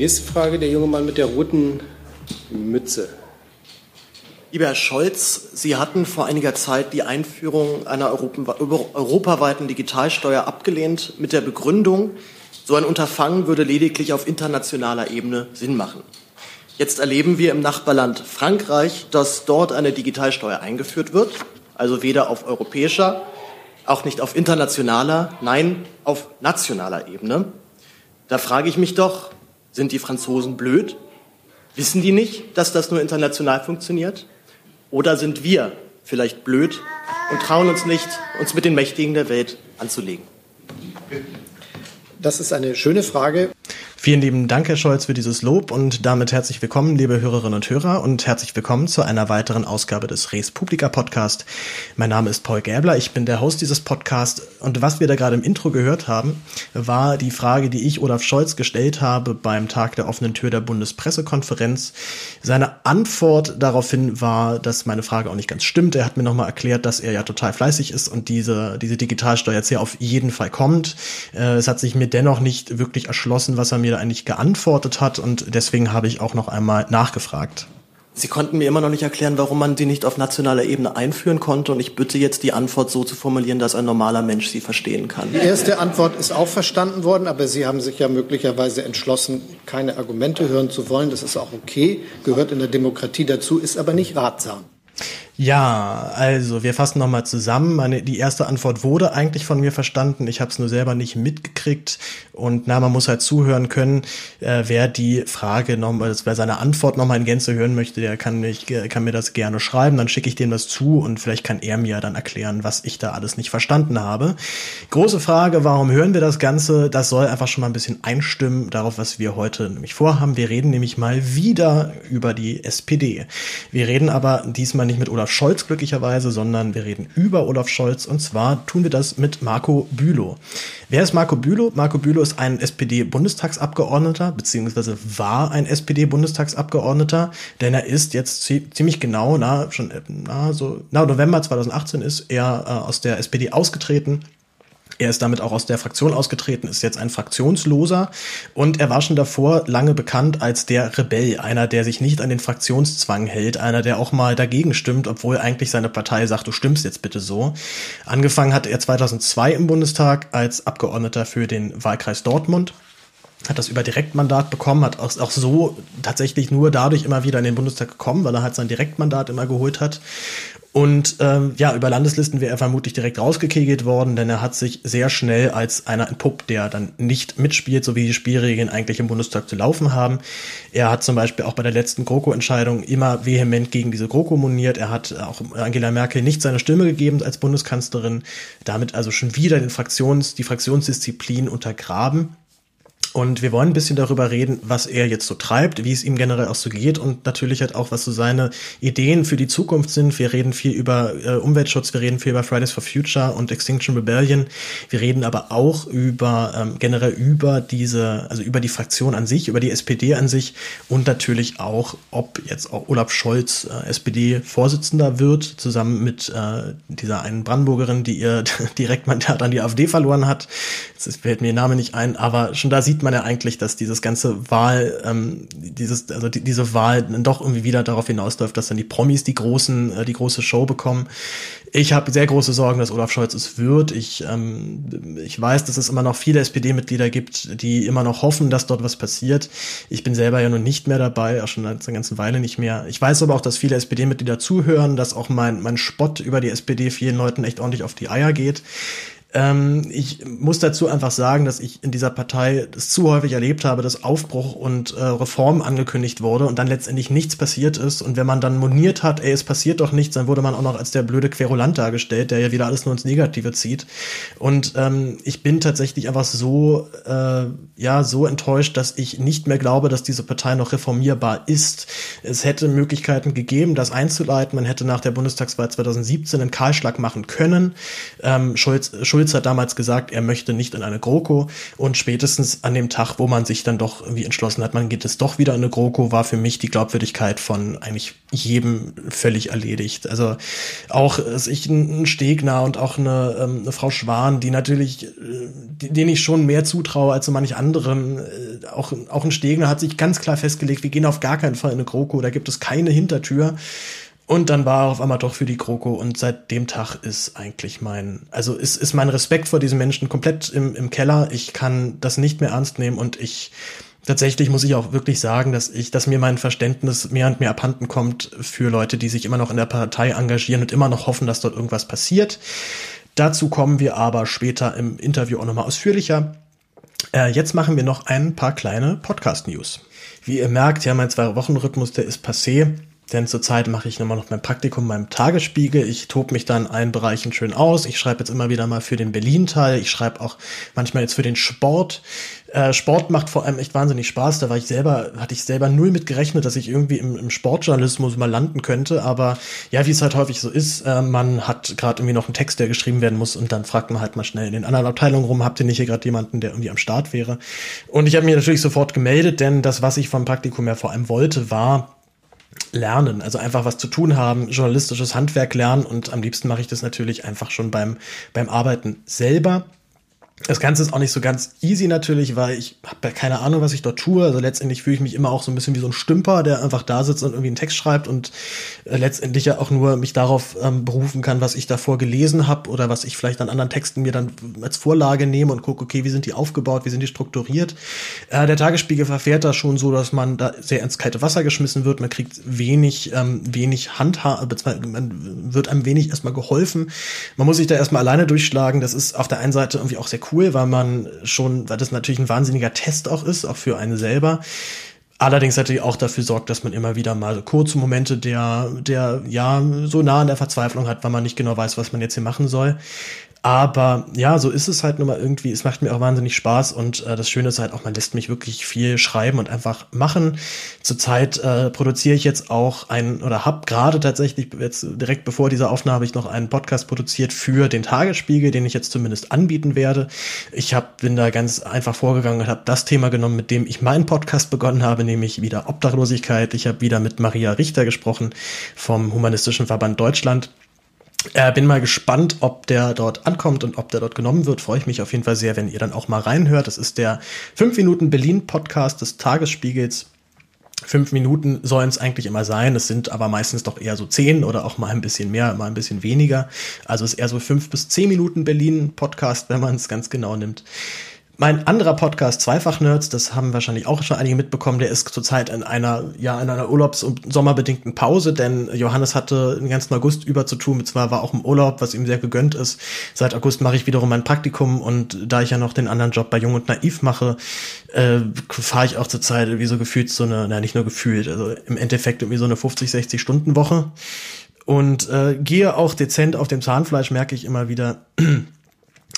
Nächste Frage, der junge Mann mit der roten Mütze. Lieber Herr Scholz, Sie hatten vor einiger Zeit die Einführung einer europaweiten Digitalsteuer abgelehnt mit der Begründung, so ein Unterfangen würde lediglich auf internationaler Ebene Sinn machen. Jetzt erleben wir im Nachbarland Frankreich, dass dort eine Digitalsteuer eingeführt wird, also weder auf europäischer, auch nicht auf internationaler, nein, auf nationaler Ebene. Da frage ich mich doch, sind die Franzosen blöd? Wissen die nicht, dass das nur international funktioniert? Oder sind wir vielleicht blöd und trauen uns nicht, uns mit den Mächtigen der Welt anzulegen? Das ist eine schöne Frage. Vielen lieben Dank, Herr Scholz, für dieses Lob und damit herzlich willkommen, liebe Hörerinnen und Hörer und herzlich willkommen zu einer weiteren Ausgabe des Res Publica Podcast. Mein Name ist Paul Gäbler, ich bin der Host dieses Podcasts und was wir da gerade im Intro gehört haben, war die Frage, die ich Olaf Scholz gestellt habe beim Tag der offenen Tür der Bundespressekonferenz. Seine Antwort daraufhin war, dass meine Frage auch nicht ganz stimmt. Er hat mir nochmal erklärt, dass er ja total fleißig ist und diese, diese Digitalsteuer jetzt ja auf jeden Fall kommt. Äh, es hat sich mir dennoch nicht wirklich erschlossen, was er mir mir da eigentlich geantwortet hat und deswegen habe ich auch noch einmal nachgefragt. Sie konnten mir immer noch nicht erklären, warum man die nicht auf nationaler Ebene einführen konnte. Und ich bitte jetzt, die Antwort so zu formulieren, dass ein normaler Mensch sie verstehen kann. Die erste Antwort ist auch verstanden worden, aber Sie haben sich ja möglicherweise entschlossen, keine Argumente hören zu wollen. Das ist auch okay, gehört in der Demokratie dazu, ist aber nicht ratsam. Ja, also wir fassen nochmal zusammen. Meine, die erste Antwort wurde eigentlich von mir verstanden. Ich habe es nur selber nicht mitgekriegt. Und na, man muss halt zuhören können. Äh, wer die Frage nochmal, wer seine Antwort nochmal in Gänze hören möchte, der kann, mich, kann mir das gerne schreiben. Dann schicke ich dem das zu und vielleicht kann er mir dann erklären, was ich da alles nicht verstanden habe. Große Frage, warum hören wir das Ganze? Das soll einfach schon mal ein bisschen einstimmen darauf, was wir heute nämlich vorhaben. Wir reden nämlich mal wieder über die SPD. Wir reden aber diesmal nicht mit Olaf Olaf Scholz glücklicherweise, sondern wir reden über Olaf Scholz und zwar tun wir das mit Marco Bülow. Wer ist Marco Bülow? Marco Bülow ist ein SPD-Bundestagsabgeordneter, beziehungsweise war ein SPD-Bundestagsabgeordneter, denn er ist jetzt ziemlich genau, na, schon, na, so, na, November 2018 ist er äh, aus der SPD ausgetreten er ist damit auch aus der Fraktion ausgetreten, ist jetzt ein Fraktionsloser und er war schon davor lange bekannt als der Rebell, einer, der sich nicht an den Fraktionszwang hält, einer, der auch mal dagegen stimmt, obwohl eigentlich seine Partei sagt, du stimmst jetzt bitte so. Angefangen hat er 2002 im Bundestag als Abgeordneter für den Wahlkreis Dortmund hat das über Direktmandat bekommen, hat auch, auch so tatsächlich nur dadurch immer wieder in den Bundestag gekommen, weil er halt sein Direktmandat immer geholt hat und ähm, ja, über Landeslisten wäre er vermutlich direkt rausgekegelt worden, denn er hat sich sehr schnell als einer entpuppt, der dann nicht mitspielt, so wie die Spielregeln eigentlich im Bundestag zu laufen haben. Er hat zum Beispiel auch bei der letzten GroKo-Entscheidung immer vehement gegen diese GroKo moniert. Er hat auch Angela Merkel nicht seine Stimme gegeben als Bundeskanzlerin, damit also schon wieder den Fraktions, die Fraktionsdisziplin untergraben. Und wir wollen ein bisschen darüber reden, was er jetzt so treibt, wie es ihm generell auch so geht und natürlich halt auch, was so seine Ideen für die Zukunft sind. Wir reden viel über äh, Umweltschutz, wir reden viel über Fridays for Future und Extinction Rebellion. Wir reden aber auch über ähm, generell über diese, also über die Fraktion an sich, über die SPD an sich und natürlich auch, ob jetzt auch Olaf Scholz äh, SPD-Vorsitzender wird, zusammen mit äh, dieser einen Brandenburgerin, die ihr Direktmandat an die AfD verloren hat. Jetzt fällt mir ihr Name nicht ein, aber schon da sieht sieht man ja eigentlich, dass dieses ganze Wahl, ähm, dieses, also die, diese Wahl dann doch irgendwie wieder darauf hinausläuft, dass dann die Promis die großen, äh, die große Show bekommen. Ich habe sehr große Sorgen, dass Olaf Scholz es wird. Ich, ähm, ich weiß, dass es immer noch viele SPD-Mitglieder gibt, die immer noch hoffen, dass dort was passiert. Ich bin selber ja nun nicht mehr dabei, auch schon eine ganze Weile nicht mehr. Ich weiß aber auch, dass viele SPD-Mitglieder zuhören, dass auch mein, mein Spott über die SPD vielen Leuten echt ordentlich auf die Eier geht. Ähm, ich muss dazu einfach sagen, dass ich in dieser Partei das zu häufig erlebt habe, dass Aufbruch und äh, Reform angekündigt wurde und dann letztendlich nichts passiert ist. Und wenn man dann moniert hat, ey, es passiert doch nichts, dann wurde man auch noch als der blöde Querulant dargestellt, der ja wieder alles nur ins Negative zieht. Und ähm, ich bin tatsächlich einfach so, äh, ja, so enttäuscht, dass ich nicht mehr glaube, dass diese Partei noch reformierbar ist. Es hätte Möglichkeiten gegeben, das einzuleiten. Man hätte nach der Bundestagswahl 2017 einen Kahlschlag machen können. Ähm, Scholz, Schulz Schulz hat damals gesagt, er möchte nicht in eine GroKo und spätestens an dem Tag, wo man sich dann doch irgendwie entschlossen hat, man geht es doch wieder in eine GroKo, war für mich die Glaubwürdigkeit von eigentlich jedem völlig erledigt. Also auch ich ein Stegner und auch eine, ähm, eine Frau Schwan, die natürlich, äh, denen ich schon mehr zutraue als so manch anderen. Äh, auch, auch ein Stegner hat sich ganz klar festgelegt, wir gehen auf gar keinen Fall in eine GroKo, da gibt es keine Hintertür. Und dann war er auf einmal doch für die GroKo und seit dem Tag ist eigentlich mein, also ist, ist mein Respekt vor diesen Menschen komplett im, im Keller. Ich kann das nicht mehr ernst nehmen und ich, tatsächlich muss ich auch wirklich sagen, dass ich, dass mir mein Verständnis mehr und mehr abhanden kommt für Leute, die sich immer noch in der Partei engagieren und immer noch hoffen, dass dort irgendwas passiert. Dazu kommen wir aber später im Interview auch nochmal ausführlicher. Äh, jetzt machen wir noch ein paar kleine Podcast-News. Wie ihr merkt, ja, mein Zwei-Wochen-Rhythmus, der ist passé. Denn zurzeit mache ich immer noch mein Praktikum beim Tagesspiegel. Ich tobe mich da in allen Bereichen schön aus. Ich schreibe jetzt immer wieder mal für den Berlin-Teil. Ich schreibe auch manchmal jetzt für den Sport. Äh, Sport macht vor allem echt wahnsinnig Spaß. Da war ich selber, hatte ich selber null mit gerechnet, dass ich irgendwie im, im Sportjournalismus mal landen könnte. Aber ja, wie es halt häufig so ist, äh, man hat gerade irgendwie noch einen Text, der geschrieben werden muss und dann fragt man halt mal schnell in den anderen Abteilungen rum, habt ihr nicht hier gerade jemanden, der irgendwie am Start wäre? Und ich habe mich natürlich sofort gemeldet, denn das, was ich vom Praktikum ja vor allem wollte, war, lernen, also einfach was zu tun haben, journalistisches Handwerk lernen und am liebsten mache ich das natürlich einfach schon beim, beim Arbeiten selber. Das Ganze ist auch nicht so ganz easy natürlich, weil ich habe keine Ahnung, was ich dort tue. Also letztendlich fühle ich mich immer auch so ein bisschen wie so ein Stümper, der einfach da sitzt und irgendwie einen Text schreibt und äh, letztendlich ja auch nur mich darauf ähm, berufen kann, was ich davor gelesen habe oder was ich vielleicht an anderen Texten mir dann als Vorlage nehme und gucke, okay, wie sind die aufgebaut, wie sind die strukturiert. Äh, der Tagesspiegel verfährt da schon so, dass man da sehr ins kalte Wasser geschmissen wird. Man kriegt wenig, ähm, wenig Handha, man wird einem wenig erstmal geholfen. Man muss sich da erstmal alleine durchschlagen. Das ist auf der einen Seite irgendwie auch sehr cool, weil man schon, weil das natürlich ein wahnsinniger Test auch ist, auch für einen selber. Allerdings natürlich auch dafür sorgt, dass man immer wieder mal kurze Momente der, der, ja, so nah an der Verzweiflung hat, weil man nicht genau weiß, was man jetzt hier machen soll. Aber ja, so ist es halt nun mal irgendwie. Es macht mir auch wahnsinnig Spaß und äh, das Schöne ist halt auch, man lässt mich wirklich viel schreiben und einfach machen. Zurzeit äh, produziere ich jetzt auch ein oder habe gerade tatsächlich jetzt direkt bevor dieser Aufnahme habe ich noch einen Podcast produziert für den Tagesspiegel, den ich jetzt zumindest anbieten werde. Ich hab, bin da ganz einfach vorgegangen und habe das Thema genommen, mit dem ich meinen Podcast begonnen habe, nämlich wieder Obdachlosigkeit. Ich habe wieder mit Maria Richter gesprochen vom Humanistischen Verband Deutschland äh, bin mal gespannt, ob der dort ankommt und ob der dort genommen wird. Freue ich mich auf jeden Fall sehr, wenn ihr dann auch mal reinhört. Das ist der 5 Minuten Berlin Podcast des Tagesspiegels. Fünf Minuten sollen es eigentlich immer sein. Es sind aber meistens doch eher so zehn oder auch mal ein bisschen mehr, mal ein bisschen weniger. Also es ist eher so fünf bis zehn Minuten Berlin Podcast, wenn man es ganz genau nimmt. Mein anderer Podcast, Zweifach Nerds, das haben wahrscheinlich auch schon einige mitbekommen, der ist zurzeit in einer, ja, in einer Urlaubs- und sommerbedingten Pause, denn Johannes hatte den ganzen August über zu tun, zwar war auch im Urlaub, was ihm sehr gegönnt ist. Seit August mache ich wiederum mein Praktikum und da ich ja noch den anderen Job bei Jung und Naiv mache, äh, fahre ich auch zurzeit wie so gefühlt so eine, na nicht nur gefühlt, also im Endeffekt irgendwie so eine 50, 60 Stunden Woche und äh, gehe auch dezent auf dem Zahnfleisch, merke ich immer wieder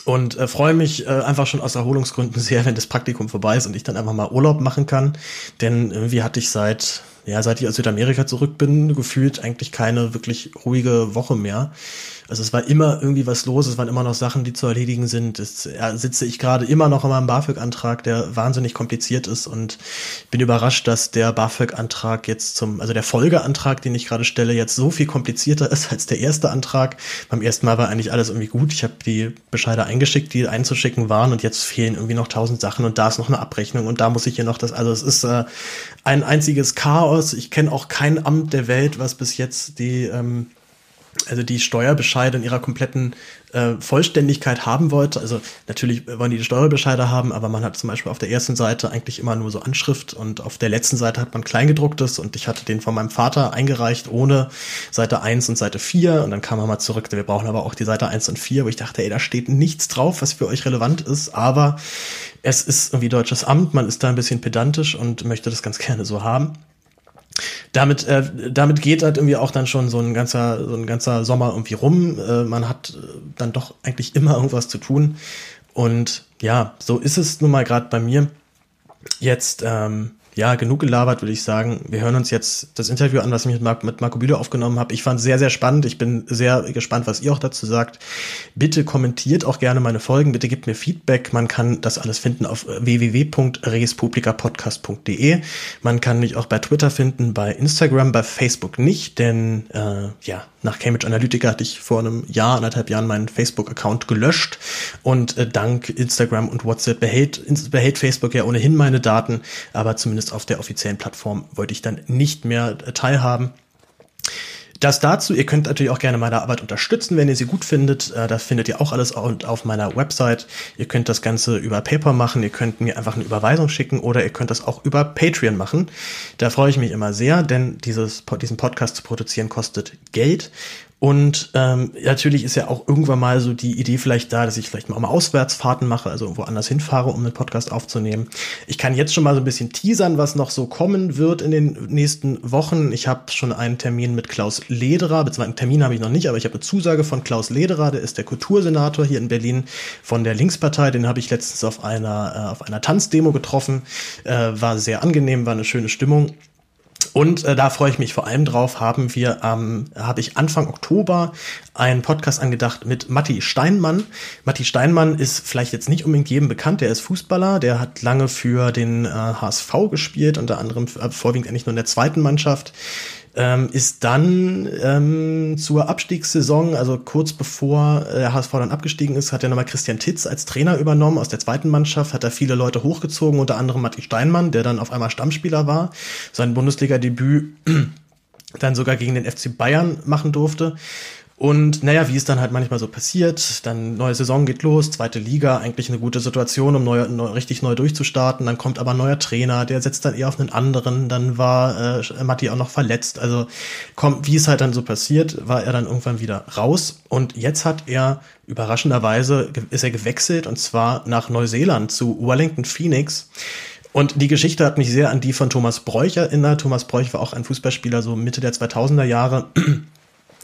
und äh, freue mich äh, einfach schon aus Erholungsgründen sehr, wenn das Praktikum vorbei ist und ich dann einfach mal Urlaub machen kann. Denn irgendwie hatte ich seit, ja, seit ich aus Südamerika zurück bin, gefühlt eigentlich keine wirklich ruhige Woche mehr. Also es war immer irgendwie was los, es waren immer noch Sachen, die zu erledigen sind. Ja, sitze ich gerade immer noch an meinem BAföG-Antrag, der wahnsinnig kompliziert ist und bin überrascht, dass der BAföG-Antrag jetzt zum, also der Folgeantrag, den ich gerade stelle, jetzt so viel komplizierter ist als der erste Antrag. Beim ersten Mal war eigentlich alles irgendwie gut. Ich habe die Bescheide eingeschickt, die einzuschicken waren und jetzt fehlen irgendwie noch tausend Sachen und da ist noch eine Abrechnung und da muss ich hier noch das, also es ist äh, ein einziges Chaos. Ich kenne auch kein Amt der Welt, was bis jetzt die ähm, also die Steuerbescheide in ihrer kompletten äh, Vollständigkeit haben wollte. Also natürlich wollen die die Steuerbescheide haben, aber man hat zum Beispiel auf der ersten Seite eigentlich immer nur so Anschrift und auf der letzten Seite hat man Kleingedrucktes und ich hatte den von meinem Vater eingereicht ohne Seite 1 und Seite 4 und dann kam er mal zurück, wir brauchen aber auch die Seite 1 und 4, wo ich dachte, ey, da steht nichts drauf, was für euch relevant ist, aber es ist irgendwie deutsches Amt, man ist da ein bisschen pedantisch und möchte das ganz gerne so haben damit, äh, damit geht halt irgendwie auch dann schon so ein ganzer, so ein ganzer Sommer irgendwie rum. Äh, man hat äh, dann doch eigentlich immer irgendwas zu tun. Und ja, so ist es nun mal gerade bei mir. Jetzt ähm, ja, genug gelabert, würde ich sagen. Wir hören uns jetzt das Interview an, was ich mit, Mar mit Marco Bülow aufgenommen habe. Ich fand es sehr, sehr spannend. Ich bin sehr gespannt, was ihr auch dazu sagt. Bitte kommentiert auch gerne meine Folgen. Bitte gebt mir Feedback. Man kann das alles finden auf www.respublicapodcast.de. Man kann mich auch bei Twitter finden, bei Instagram, bei Facebook nicht, denn äh, ja, nach Cambridge Analytica hatte ich vor einem Jahr, anderthalb Jahren meinen Facebook-Account gelöscht und äh, dank Instagram und WhatsApp behält, behält Facebook ja ohnehin meine Daten, aber zumindest auf der offiziellen Plattform wollte ich dann nicht mehr äh, teilhaben. Das dazu, ihr könnt natürlich auch gerne meine Arbeit unterstützen, wenn ihr sie gut findet. Äh, da findet ihr auch alles auf meiner Website. Ihr könnt das Ganze über PayPal machen, ihr könnt mir einfach eine Überweisung schicken oder ihr könnt das auch über Patreon machen. Da freue ich mich immer sehr, denn dieses, diesen Podcast zu produzieren kostet Geld und ähm, natürlich ist ja auch irgendwann mal so die Idee vielleicht da, dass ich vielleicht mal, mal Auswärtsfahrten mache, also irgendwo anders hinfahre, um einen Podcast aufzunehmen. Ich kann jetzt schon mal so ein bisschen teasern, was noch so kommen wird in den nächsten Wochen. Ich habe schon einen Termin mit Klaus Lederer, beziehungsweise einen Termin habe ich noch nicht, aber ich habe eine Zusage von Klaus Lederer, der ist der Kultursenator hier in Berlin von der Linkspartei. Den habe ich letztens auf einer, äh, auf einer Tanzdemo getroffen. Äh, war sehr angenehm, war eine schöne Stimmung. Und äh, da freue ich mich vor allem drauf, haben wir, ähm, habe ich Anfang Oktober einen Podcast angedacht mit Matti Steinmann. Matti Steinmann ist vielleicht jetzt nicht unbedingt jedem bekannt, der ist Fußballer, der hat lange für den äh, HSV gespielt, unter anderem äh, vorwiegend eigentlich nur in der zweiten Mannschaft ähm, ist dann ähm, zur Abstiegssaison, also kurz bevor äh, der HSV dann abgestiegen ist, hat er nochmal Christian Titz als Trainer übernommen aus der zweiten Mannschaft, hat er viele Leute hochgezogen, unter anderem Matti Steinmann, der dann auf einmal Stammspieler war, sein Bundesliga-Debüt dann sogar gegen den FC Bayern machen durfte. Und naja, wie es dann halt manchmal so passiert, dann neue Saison geht los, zweite Liga, eigentlich eine gute Situation, um neu, neu, richtig neu durchzustarten. Dann kommt aber ein neuer Trainer, der setzt dann eher auf einen anderen. Dann war äh, Matti auch noch verletzt. Also kommt, wie es halt dann so passiert, war er dann irgendwann wieder raus. Und jetzt hat er überraschenderweise ist er gewechselt und zwar nach Neuseeland zu Wellington Phoenix. Und die Geschichte hat mich sehr an die von Thomas Bräuch erinnert. Thomas Bräuch war auch ein Fußballspieler so Mitte der 2000er Jahre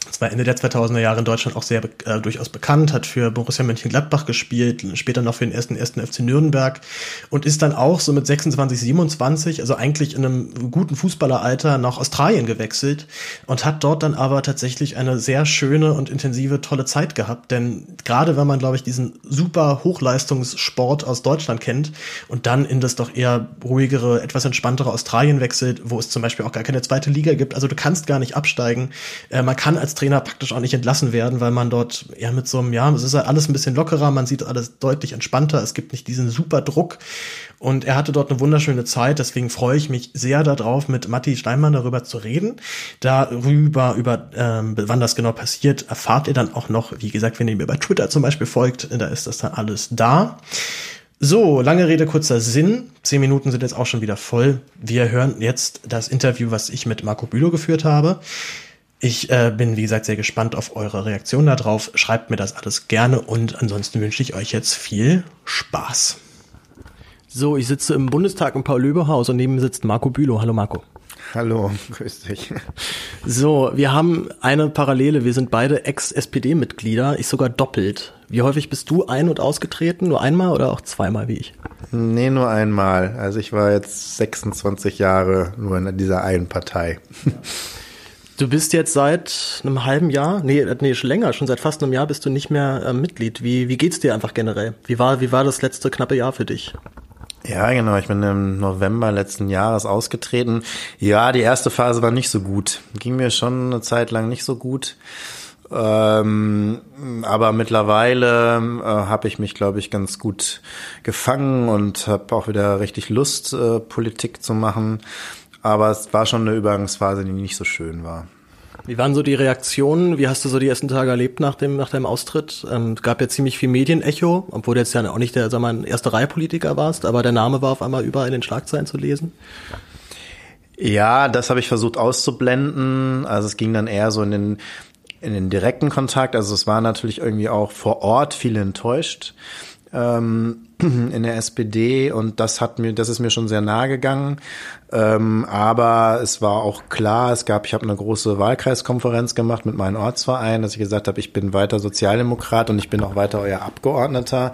es war Ende der 2000er Jahre in Deutschland auch sehr äh, durchaus bekannt, hat für Borussia Mönchengladbach gespielt, später noch für den ersten ersten FC Nürnberg und ist dann auch so mit 26, 27, also eigentlich in einem guten Fußballeralter nach Australien gewechselt und hat dort dann aber tatsächlich eine sehr schöne und intensive, tolle Zeit gehabt, denn gerade wenn man, glaube ich, diesen super Hochleistungssport aus Deutschland kennt und dann in das doch eher ruhigere, etwas entspanntere Australien wechselt, wo es zum Beispiel auch gar keine zweite Liga gibt, also du kannst gar nicht absteigen, äh, man kann als Trainer praktisch auch nicht entlassen werden, weil man dort ja mit so einem, ja, es ist halt alles ein bisschen lockerer, man sieht alles deutlich entspannter, es gibt nicht diesen super Druck. Und er hatte dort eine wunderschöne Zeit, deswegen freue ich mich sehr darauf, mit Matti Steinmann darüber zu reden. Darüber, über ähm, wann das genau passiert, erfahrt ihr dann auch noch, wie gesagt, wenn ihr mir bei Twitter zum Beispiel folgt, da ist das dann alles da. So, lange Rede, kurzer Sinn. Zehn Minuten sind jetzt auch schon wieder voll. Wir hören jetzt das Interview, was ich mit Marco Bülow geführt habe. Ich äh, bin, wie gesagt, sehr gespannt auf eure Reaktion darauf. Schreibt mir das alles gerne und ansonsten wünsche ich euch jetzt viel Spaß. So, ich sitze im Bundestag im Paul-Löbe-Haus und neben mir sitzt Marco Bülow. Hallo Marco. Hallo, grüß dich. So, wir haben eine Parallele. Wir sind beide Ex-SPD-Mitglieder, ich sogar doppelt. Wie häufig bist du ein- und ausgetreten? Nur einmal oder auch zweimal wie ich? Nee, nur einmal. Also ich war jetzt 26 Jahre nur in dieser einen Partei. Du bist jetzt seit einem halben Jahr, nee, nee, schon länger, schon seit fast einem Jahr bist du nicht mehr äh, Mitglied. Wie, wie geht's dir einfach generell? Wie war, wie war das letzte knappe Jahr für dich? Ja, genau. Ich bin im November letzten Jahres ausgetreten. Ja, die erste Phase war nicht so gut. Ging mir schon eine Zeit lang nicht so gut. Ähm, aber mittlerweile äh, habe ich mich, glaube ich, ganz gut gefangen und habe auch wieder richtig Lust, äh, Politik zu machen. Aber es war schon eine Übergangsphase, die nicht so schön war. Wie waren so die Reaktionen? Wie hast du so die ersten Tage erlebt nach dem nach deinem Austritt? Ähm, es gab ja ziemlich viel Medienecho, obwohl du jetzt ja auch nicht der, sag mal, erste Reihe Politiker warst, aber der Name war auf einmal überall in den Schlagzeilen zu lesen. Ja, das habe ich versucht auszublenden. Also es ging dann eher so in den in den direkten Kontakt. Also es war natürlich irgendwie auch vor Ort viele enttäuscht ähm, in der SPD und das hat mir, das ist mir schon sehr nahe gegangen. Ähm, aber es war auch klar, es gab, ich habe eine große Wahlkreiskonferenz gemacht mit meinem Ortsverein, dass ich gesagt habe, ich bin weiter Sozialdemokrat und ich bin auch weiter euer Abgeordneter.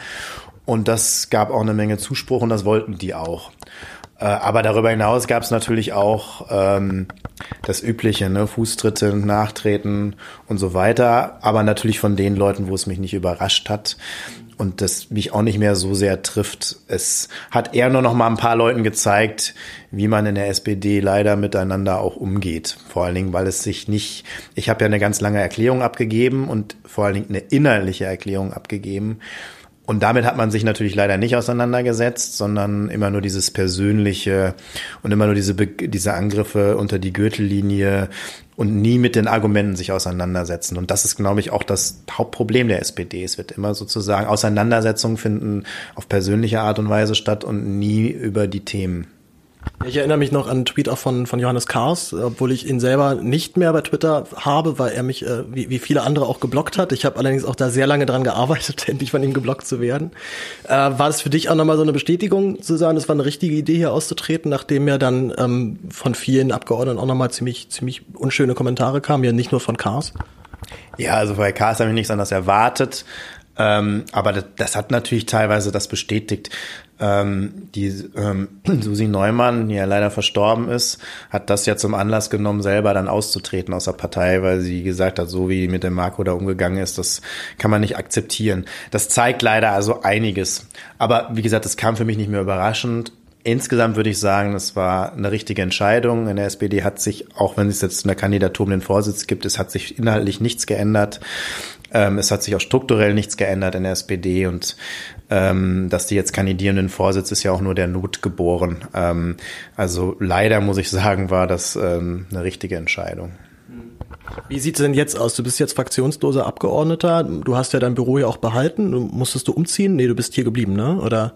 Und das gab auch eine Menge Zuspruch und das wollten die auch. Äh, aber darüber hinaus gab es natürlich auch ähm, das Übliche, ne? Fußtritte, Nachtreten und so weiter. Aber natürlich von den Leuten, wo es mich nicht überrascht hat und das mich auch nicht mehr so sehr trifft. Es hat eher nur noch mal ein paar Leuten gezeigt, wie man in der SPD leider miteinander auch umgeht. Vor allen Dingen, weil es sich nicht, ich habe ja eine ganz lange Erklärung abgegeben und vor allen Dingen eine innerliche Erklärung abgegeben. Und damit hat man sich natürlich leider nicht auseinandergesetzt, sondern immer nur dieses Persönliche und immer nur diese, diese Angriffe unter die Gürtellinie und nie mit den Argumenten sich auseinandersetzen. Und das ist, glaube ich, auch das Hauptproblem der SPD. Es wird immer sozusagen Auseinandersetzungen finden auf persönliche Art und Weise statt und nie über die Themen. Ich erinnere mich noch an einen Tweet auch von, von Johannes Kars, obwohl ich ihn selber nicht mehr bei Twitter habe, weil er mich äh, wie, wie viele andere auch geblockt hat. Ich habe allerdings auch da sehr lange dran gearbeitet, endlich von ihm geblockt zu werden. Äh, war das für dich auch nochmal so eine Bestätigung zu sagen, es war eine richtige Idee hier auszutreten, nachdem ja dann ähm, von vielen Abgeordneten auch nochmal ziemlich, ziemlich unschöne Kommentare kamen, ja nicht nur von Kars? Ja, also bei Kars habe ich nichts anderes erwartet. Ähm, aber das, das, hat natürlich teilweise das bestätigt. Ähm, die ähm, Susi Neumann, die ja leider verstorben ist, hat das ja zum Anlass genommen, selber dann auszutreten aus der Partei, weil sie gesagt hat, so wie mit dem Marco da umgegangen ist, das kann man nicht akzeptieren. Das zeigt leider also einiges. Aber wie gesagt, das kam für mich nicht mehr überraschend. Insgesamt würde ich sagen, es war eine richtige Entscheidung. In der SPD hat sich, auch wenn es jetzt in der Kandidatur um den Vorsitz gibt, es hat sich inhaltlich nichts geändert. Ähm, es hat sich auch strukturell nichts geändert in der SPD und ähm, dass die jetzt kandidieren in Vorsitz ist ja auch nur der Not geboren. Ähm, also leider muss ich sagen, war das ähm, eine richtige Entscheidung. Wie sieht es denn jetzt aus? Du bist jetzt fraktionsloser Abgeordneter. Du hast ja dein Büro ja auch behalten. Musstest du umziehen? Nee, du bist hier geblieben, ne? Oder?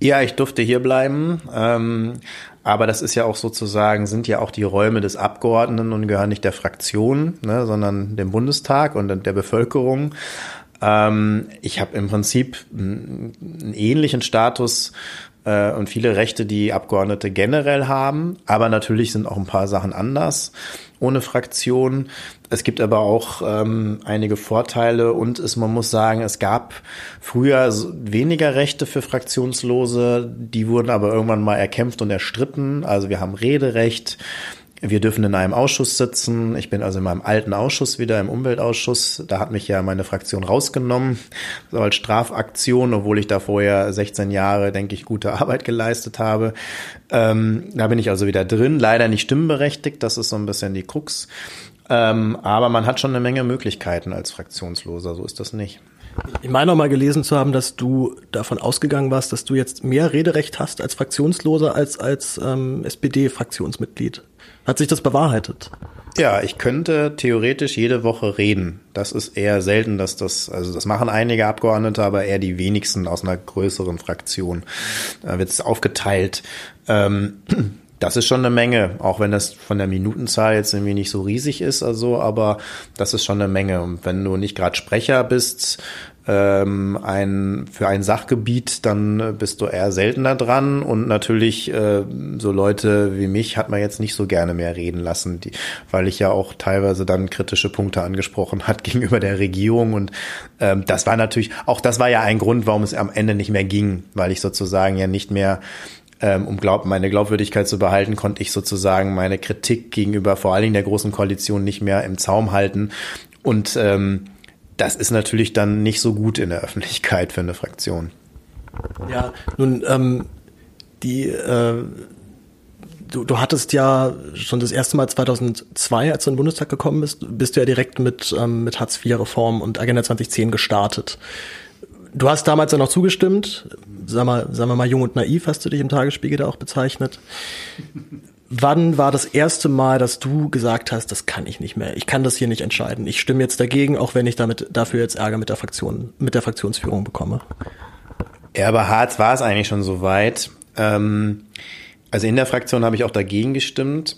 Ja, ich durfte hier bleiben. Ähm, aber das ist ja auch sozusagen, sind ja auch die Räume des Abgeordneten und gehören nicht der Fraktion, ne, sondern dem Bundestag und der Bevölkerung. Ähm, ich habe im Prinzip einen ähnlichen Status äh, und viele Rechte, die Abgeordnete generell haben. Aber natürlich sind auch ein paar Sachen anders ohne Fraktion. Es gibt aber auch ähm, einige Vorteile und es, man muss sagen, es gab früher weniger Rechte für Fraktionslose, die wurden aber irgendwann mal erkämpft und erstritten. Also wir haben Rederecht, wir dürfen in einem Ausschuss sitzen. Ich bin also in meinem alten Ausschuss wieder, im Umweltausschuss. Da hat mich ja meine Fraktion rausgenommen, so als Strafaktion, obwohl ich da vorher 16 Jahre, denke ich, gute Arbeit geleistet habe. Ähm, da bin ich also wieder drin. Leider nicht stimmberechtigt, das ist so ein bisschen die Krux. Ähm, aber man hat schon eine Menge Möglichkeiten als Fraktionsloser, so ist das nicht. Ich meine auch mal gelesen zu haben, dass du davon ausgegangen warst, dass du jetzt mehr Rederecht hast als Fraktionsloser als als ähm, SPD-Fraktionsmitglied. Hat sich das bewahrheitet? Ja, ich könnte theoretisch jede Woche reden. Das ist eher selten, dass das, also das machen einige Abgeordnete, aber eher die wenigsten aus einer größeren Fraktion. Da wird es aufgeteilt. Ähm, das ist schon eine Menge, auch wenn das von der Minutenzahl jetzt irgendwie nicht so riesig ist, also, aber das ist schon eine Menge. Und wenn du nicht gerade Sprecher bist, ähm, ein, für ein Sachgebiet, dann bist du eher seltener dran. Und natürlich, äh, so Leute wie mich hat man jetzt nicht so gerne mehr reden lassen, die, weil ich ja auch teilweise dann kritische Punkte angesprochen hat gegenüber der Regierung. Und ähm, das war natürlich, auch das war ja ein Grund, warum es am Ende nicht mehr ging, weil ich sozusagen ja nicht mehr ähm, um glaub, meine Glaubwürdigkeit zu behalten, konnte ich sozusagen meine Kritik gegenüber vor allen Dingen der großen Koalition nicht mehr im Zaum halten. Und ähm, das ist natürlich dann nicht so gut in der Öffentlichkeit für eine Fraktion. Ja, nun, ähm, die, äh, du, du hattest ja schon das erste Mal 2002, als du in den Bundestag gekommen bist, bist du ja direkt mit, ähm, mit Hartz-IV-Reform und Agenda 2010 gestartet. Du hast damals ja noch zugestimmt, sag mal, sagen wir mal jung und naiv, hast du dich im Tagesspiegel da auch bezeichnet. Wann war das erste Mal, dass du gesagt hast, das kann ich nicht mehr, ich kann das hier nicht entscheiden, ich stimme jetzt dagegen, auch wenn ich damit dafür jetzt Ärger mit der Fraktion, mit der Fraktionsführung bekomme? Ja, bei Harz war es eigentlich schon so weit. Ähm, also in der Fraktion habe ich auch dagegen gestimmt,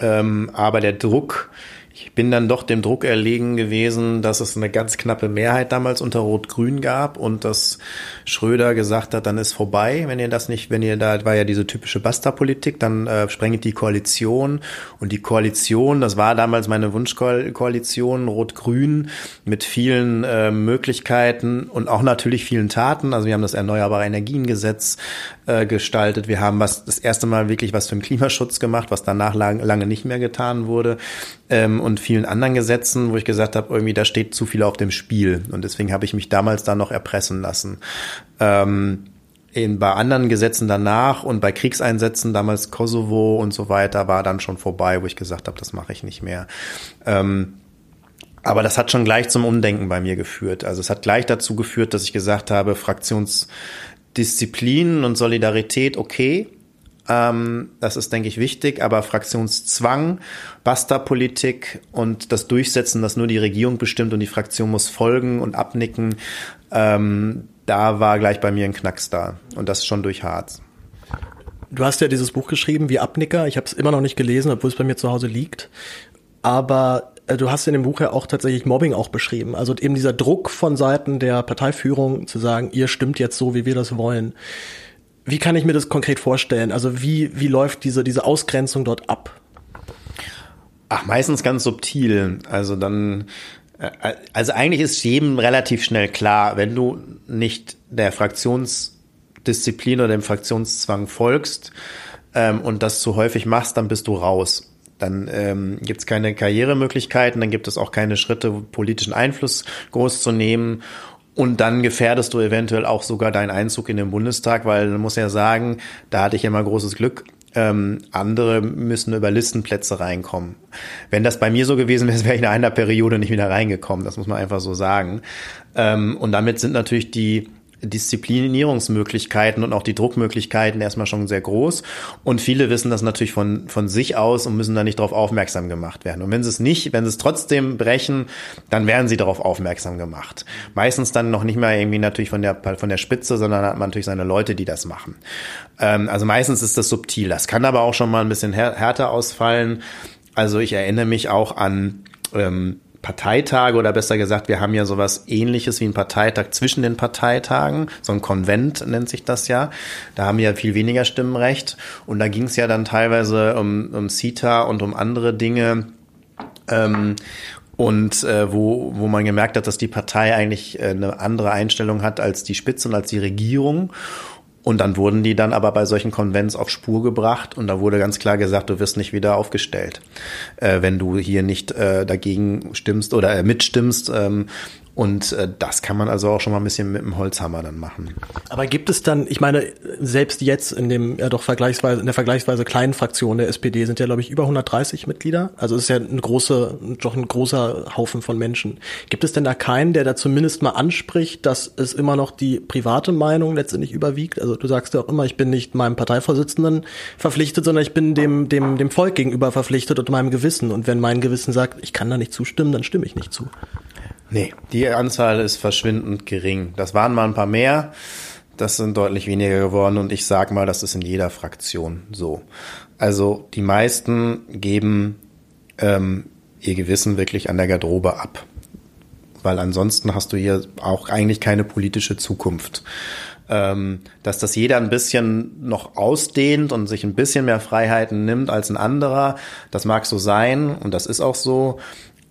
ähm, aber der Druck ich bin dann doch dem Druck erlegen gewesen, dass es eine ganz knappe Mehrheit damals unter Rot-Grün gab und dass Schröder gesagt hat, dann ist vorbei, wenn ihr das nicht, wenn ihr da war ja diese typische Basta-Politik, dann äh, sprengt die Koalition und die Koalition, das war damals meine Wunschkoalition Rot-Grün mit vielen äh, Möglichkeiten und auch natürlich vielen Taten. Also wir haben das Erneuerbare Energiengesetz äh, gestaltet, wir haben was das erste Mal wirklich was für den Klimaschutz gemacht, was danach lang, lange nicht mehr getan wurde. Ähm, und vielen anderen Gesetzen, wo ich gesagt habe, irgendwie da steht zu viel auf dem Spiel. Und deswegen habe ich mich damals da noch erpressen lassen. Ähm, in, bei anderen Gesetzen danach und bei Kriegseinsätzen, damals Kosovo und so weiter, war dann schon vorbei, wo ich gesagt habe, das mache ich nicht mehr. Ähm, aber das hat schon gleich zum Umdenken bei mir geführt. Also es hat gleich dazu geführt, dass ich gesagt habe, Fraktionsdisziplin und Solidarität, okay, ähm, das ist, denke ich, wichtig, aber Fraktionszwang, Basta-Politik und das Durchsetzen, dass nur die Regierung bestimmt und die Fraktion muss folgen und abnicken, ähm, da war gleich bei mir ein Knacks da. Und das schon durch Harz. Du hast ja dieses Buch geschrieben, wie Abnicker. Ich habe es immer noch nicht gelesen, obwohl es bei mir zu Hause liegt. Aber äh, du hast in dem Buch ja auch tatsächlich Mobbing auch beschrieben. Also eben dieser Druck von Seiten der Parteiführung zu sagen, ihr stimmt jetzt so, wie wir das wollen. Wie kann ich mir das konkret vorstellen? Also wie, wie läuft diese, diese Ausgrenzung dort ab? Ach, meistens ganz subtil. Also dann, also eigentlich ist jedem relativ schnell klar, wenn du nicht der Fraktionsdisziplin oder dem Fraktionszwang folgst ähm, und das zu häufig machst, dann bist du raus. Dann ähm, gibt es keine Karrieremöglichkeiten, dann gibt es auch keine Schritte, politischen Einfluss groß zu nehmen. Und dann gefährdest du eventuell auch sogar deinen Einzug in den Bundestag, weil man muss ja sagen, da hatte ich immer großes Glück. Ähm, andere müssen über Listenplätze reinkommen. Wenn das bei mir so gewesen wäre, wäre ich in einer Periode nicht wieder reingekommen. Das muss man einfach so sagen. Ähm, und damit sind natürlich die Disziplinierungsmöglichkeiten und auch die Druckmöglichkeiten erstmal schon sehr groß. Und viele wissen das natürlich von, von sich aus und müssen da nicht darauf aufmerksam gemacht werden. Und wenn sie es nicht, wenn sie es trotzdem brechen, dann werden sie darauf aufmerksam gemacht. Meistens dann noch nicht mal irgendwie natürlich von der, von der Spitze, sondern hat man natürlich seine Leute, die das machen. Ähm, also meistens ist das subtil. Das kann aber auch schon mal ein bisschen härter ausfallen. Also ich erinnere mich auch an ähm, Parteitage oder besser gesagt, wir haben ja sowas ähnliches wie ein Parteitag zwischen den Parteitagen, so ein Konvent nennt sich das ja. Da haben wir ja viel weniger Stimmenrecht und da ging es ja dann teilweise um, um CETA und um andere Dinge. Ähm, und äh, wo, wo man gemerkt hat, dass die Partei eigentlich äh, eine andere Einstellung hat als die Spitze und als die Regierung. Und dann wurden die dann aber bei solchen Konvents auf Spur gebracht und da wurde ganz klar gesagt, du wirst nicht wieder aufgestellt, äh, wenn du hier nicht äh, dagegen stimmst oder äh, mitstimmst. Ähm, und äh, das kann man also auch schon mal ein bisschen mit dem Holzhammer dann machen. Aber gibt es dann, ich meine, selbst jetzt in dem ja doch vergleichsweise in der vergleichsweise kleinen Fraktion der SPD sind ja glaube ich über 130 Mitglieder. Also es ist ja ein große, doch ein großer Haufen von Menschen. Gibt es denn da keinen, der da zumindest mal anspricht, dass es immer noch die private Meinung letztendlich überwiegt? Also du sagst ja auch immer, ich bin nicht meinem Parteivorsitzenden verpflichtet, sondern ich bin dem dem dem Volk gegenüber verpflichtet und meinem Gewissen. Und wenn mein Gewissen sagt, ich kann da nicht zustimmen, dann stimme ich nicht zu. Nee, die Anzahl ist verschwindend gering. Das waren mal ein paar mehr. Das sind deutlich weniger geworden und ich sag mal, das ist in jeder Fraktion so. Also die meisten geben ähm, ihr Gewissen wirklich an der Garderobe ab. Weil ansonsten hast du hier auch eigentlich keine politische Zukunft. Ähm, dass das jeder ein bisschen noch ausdehnt und sich ein bisschen mehr Freiheiten nimmt als ein anderer, das mag so sein und das ist auch so.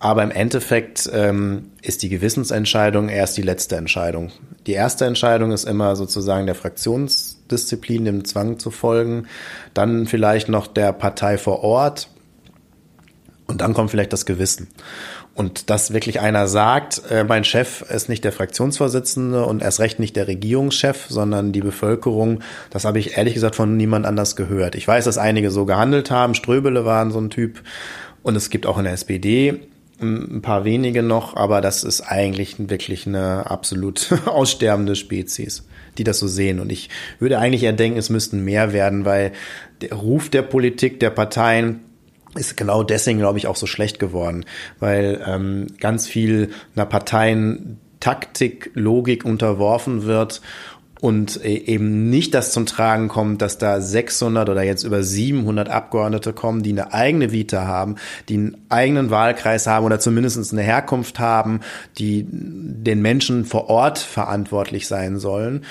Aber im Endeffekt ähm, ist die Gewissensentscheidung erst die letzte Entscheidung. Die erste Entscheidung ist immer sozusagen der Fraktionsdisziplin, dem Zwang zu folgen. Dann vielleicht noch der Partei vor Ort. Und dann kommt vielleicht das Gewissen. Und dass wirklich einer sagt, äh, mein Chef ist nicht der Fraktionsvorsitzende und erst recht nicht der Regierungschef, sondern die Bevölkerung, das habe ich ehrlich gesagt von niemand anders gehört. Ich weiß, dass einige so gehandelt haben, Ströbele waren so ein Typ. Und es gibt auch in der SPD ein paar wenige noch, aber das ist eigentlich wirklich eine absolut aussterbende Spezies, die das so sehen. Und ich würde eigentlich eher denken, es müssten mehr werden, weil der Ruf der Politik, der Parteien ist genau deswegen, glaube ich, auch so schlecht geworden, weil ähm, ganz viel einer Parteien Taktik, Logik unterworfen wird und äh, eben nicht das zum Tragen kommt, dass da 600 oder jetzt über 700 Abgeordnete kommen, die eine eigene Vita haben, die einen eigenen Wahlkreis haben oder zumindest eine Herkunft haben, die den Menschen vor Ort verantwortlich sein sollen,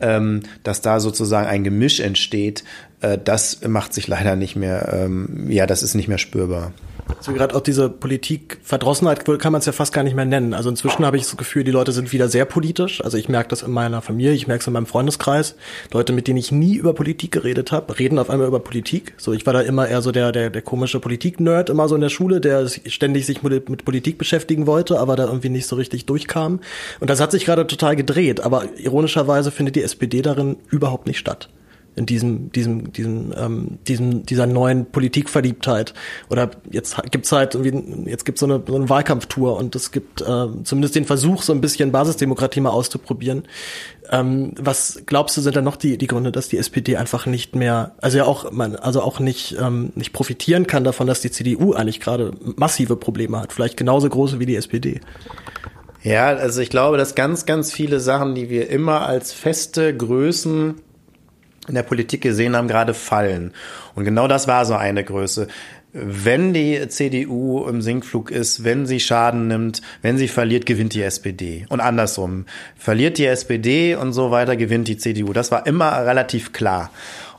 ähm, dass da sozusagen ein Gemisch entsteht, äh, das macht sich leider nicht mehr, ähm, ja, das ist nicht mehr spürbar. Also gerade auch diese Politikverdrossenheit kann man es ja fast gar nicht mehr nennen. Also inzwischen habe ich das Gefühl, die Leute sind wieder sehr politisch. Also ich merke das in meiner Familie, ich merke es in meinem Freundeskreis. Leute, mit denen ich nie über Politik geredet habe, reden auf einmal über Politik. So, ich war da immer eher so der, der, der komische Politik-Nerd, immer so in der Schule, der ständig sich mit, mit Politik beschäftigen wollte, aber da irgendwie nicht so richtig durchkam. Und das hat sich gerade total gedreht. Aber ironischerweise findet die SPD darin überhaupt nicht statt in diesem, diesem, diesem, ähm, diesem, dieser neuen Politikverliebtheit. Oder jetzt gibt's halt irgendwie, jetzt gibt's so eine, so eine Wahlkampftour und es gibt äh, zumindest den Versuch, so ein bisschen Basisdemokratie mal auszuprobieren. Ähm, was glaubst du, sind da noch die, die Gründe, dass die SPD einfach nicht mehr, also ja auch, man, also auch nicht, ähm, nicht profitieren kann davon, dass die CDU eigentlich gerade massive Probleme hat, vielleicht genauso große wie die SPD? Ja, also ich glaube, dass ganz, ganz viele Sachen, die wir immer als feste Größen in der Politik gesehen haben, gerade fallen. Und genau das war so eine Größe. Wenn die CDU im Sinkflug ist, wenn sie Schaden nimmt, wenn sie verliert, gewinnt die SPD. Und andersrum. Verliert die SPD und so weiter, gewinnt die CDU. Das war immer relativ klar.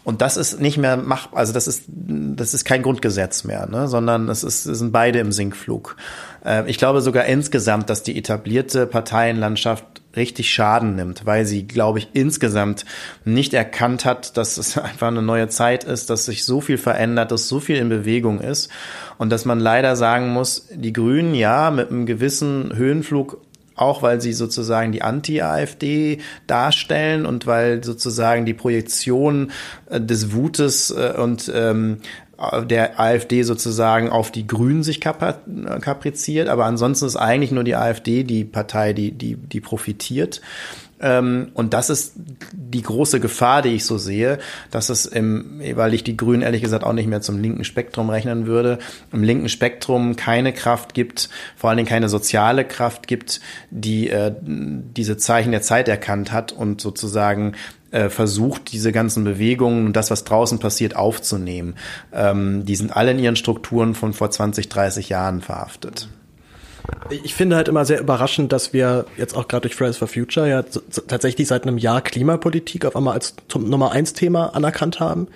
Und das ist nicht mehr machbar, also das ist, das ist kein Grundgesetz mehr, ne? sondern es, ist, es sind beide im Sinkflug. Äh, ich glaube sogar insgesamt, dass die etablierte Parteienlandschaft richtig Schaden nimmt, weil sie, glaube ich, insgesamt nicht erkannt hat, dass es einfach eine neue Zeit ist, dass sich so viel verändert, dass so viel in Bewegung ist und dass man leider sagen muss, die Grünen ja mit einem gewissen Höhenflug auch weil sie sozusagen die Anti-AfD darstellen und weil sozusagen die Projektion äh, des Wutes äh, und ähm, der AfD sozusagen auf die Grünen sich kapriziert, aber ansonsten ist eigentlich nur die AfD die Partei, die, die, die profitiert. Ähm, und das ist die große Gefahr, die ich so sehe, dass es im, weil ich die Grünen ehrlich gesagt auch nicht mehr zum linken Spektrum rechnen würde, im linken Spektrum keine Kraft gibt, vor allen Dingen keine soziale Kraft gibt, die äh, diese Zeichen der Zeit erkannt hat und sozusagen äh, versucht, diese ganzen Bewegungen und das, was draußen passiert, aufzunehmen. Ähm, die sind alle in ihren Strukturen von vor 20, 30 Jahren verhaftet. Ich finde halt immer sehr überraschend, dass wir jetzt auch gerade durch Fridays for Future ja tatsächlich seit einem Jahr Klimapolitik auf einmal als Nummer eins Thema anerkannt haben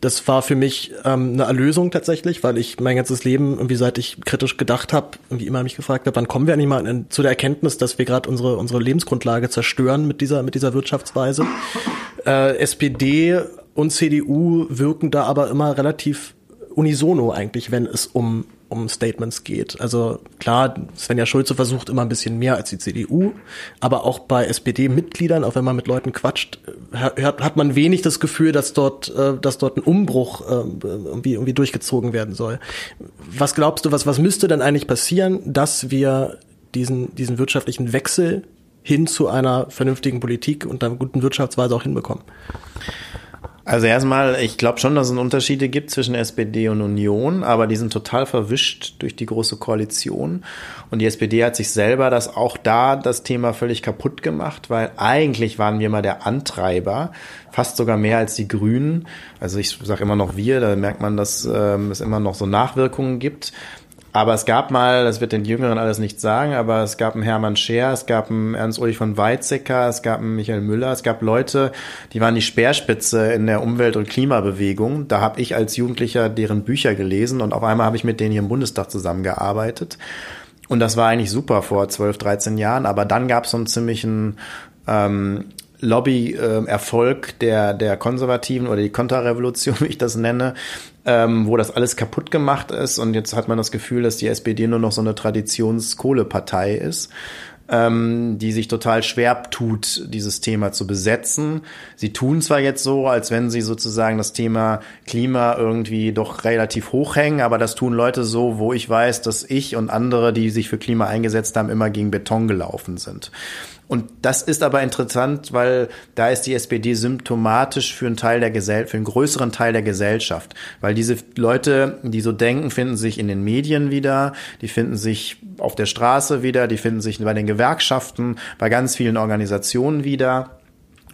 das war für mich ähm, eine Erlösung tatsächlich, weil ich mein ganzes Leben irgendwie seit ich kritisch gedacht habe, irgendwie immer mich gefragt habe, wann kommen wir eigentlich mal in, zu der Erkenntnis, dass wir gerade unsere unsere Lebensgrundlage zerstören mit dieser mit dieser Wirtschaftsweise. Äh, SPD und CDU wirken da aber immer relativ unisono eigentlich, wenn es um um Statements geht. Also klar, Svenja Schulze versucht immer ein bisschen mehr als die CDU, aber auch bei SPD-Mitgliedern, auch wenn man mit Leuten quatscht, hat, hat man wenig das Gefühl, dass dort, äh, dass dort ein Umbruch äh, irgendwie, irgendwie durchgezogen werden soll. Was glaubst du, was, was müsste denn eigentlich passieren, dass wir diesen, diesen wirtschaftlichen Wechsel hin zu einer vernünftigen Politik und einer guten Wirtschaftsweise auch hinbekommen? Also erstmal, ich glaube schon, dass es Unterschiede gibt zwischen SPD und Union, aber die sind total verwischt durch die große Koalition. Und die SPD hat sich selber das auch da das Thema völlig kaputt gemacht, weil eigentlich waren wir mal der Antreiber, fast sogar mehr als die Grünen. Also ich sage immer noch wir, da merkt man, dass ähm, es immer noch so Nachwirkungen gibt. Aber es gab mal, das wird den Jüngeren alles nicht sagen, aber es gab einen Hermann Scher, es gab einen Ernst-Ulrich von Weizsäcker, es gab einen Michael Müller, es gab Leute, die waren die Speerspitze in der Umwelt- und Klimabewegung. Da habe ich als Jugendlicher deren Bücher gelesen und auf einmal habe ich mit denen hier im Bundestag zusammengearbeitet. Und das war eigentlich super vor 12, 13 Jahren, aber dann gab es so einen ziemlichen ähm, Lobby-Erfolg äh, der, der Konservativen oder die Konterrevolution, wie ich das nenne, ähm, wo das alles kaputt gemacht ist. Und jetzt hat man das Gefühl, dass die SPD nur noch so eine Traditionskohlepartei ist ähm, die sich total schwer tut, dieses Thema zu besetzen. Sie tun zwar jetzt so, als wenn sie sozusagen das Thema Klima irgendwie doch relativ hochhängen, aber das tun Leute so, wo ich weiß, dass ich und andere, die sich für Klima eingesetzt haben, immer gegen Beton gelaufen sind. Und das ist aber interessant, weil da ist die SPD symptomatisch für einen Teil der Gesellschaft, für einen größeren Teil der Gesellschaft. Weil diese Leute, die so denken, finden sich in den Medien wieder, die finden sich auf der Straße wieder, die finden sich bei den Gewerkschaften, bei ganz vielen Organisationen wieder.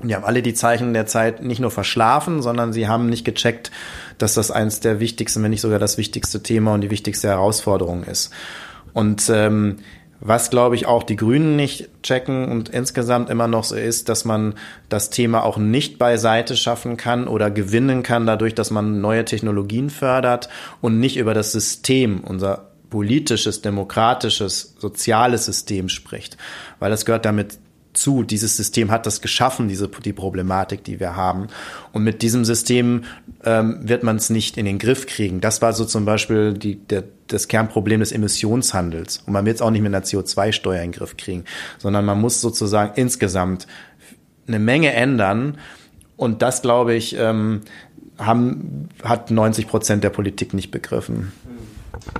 Und die haben alle die Zeichen der Zeit nicht nur verschlafen, sondern sie haben nicht gecheckt, dass das eins der wichtigsten, wenn nicht sogar das wichtigste Thema und die wichtigste Herausforderung ist. Und ähm, was, glaube ich, auch die Grünen nicht checken und insgesamt immer noch so ist, dass man das Thema auch nicht beiseite schaffen kann oder gewinnen kann, dadurch, dass man neue Technologien fördert und nicht über das System, unser politisches, demokratisches, soziales System spricht. Weil das gehört damit zu. Dieses System hat das geschaffen, diese die Problematik, die wir haben. Und mit diesem System ähm, wird man es nicht in den Griff kriegen. Das war so zum Beispiel die, der, das Kernproblem des Emissionshandels. Und man wird es auch nicht mit einer CO2-Steuer in den Griff kriegen, sondern man muss sozusagen insgesamt eine Menge ändern. Und das, glaube ich, ähm, haben, hat 90 Prozent der Politik nicht begriffen.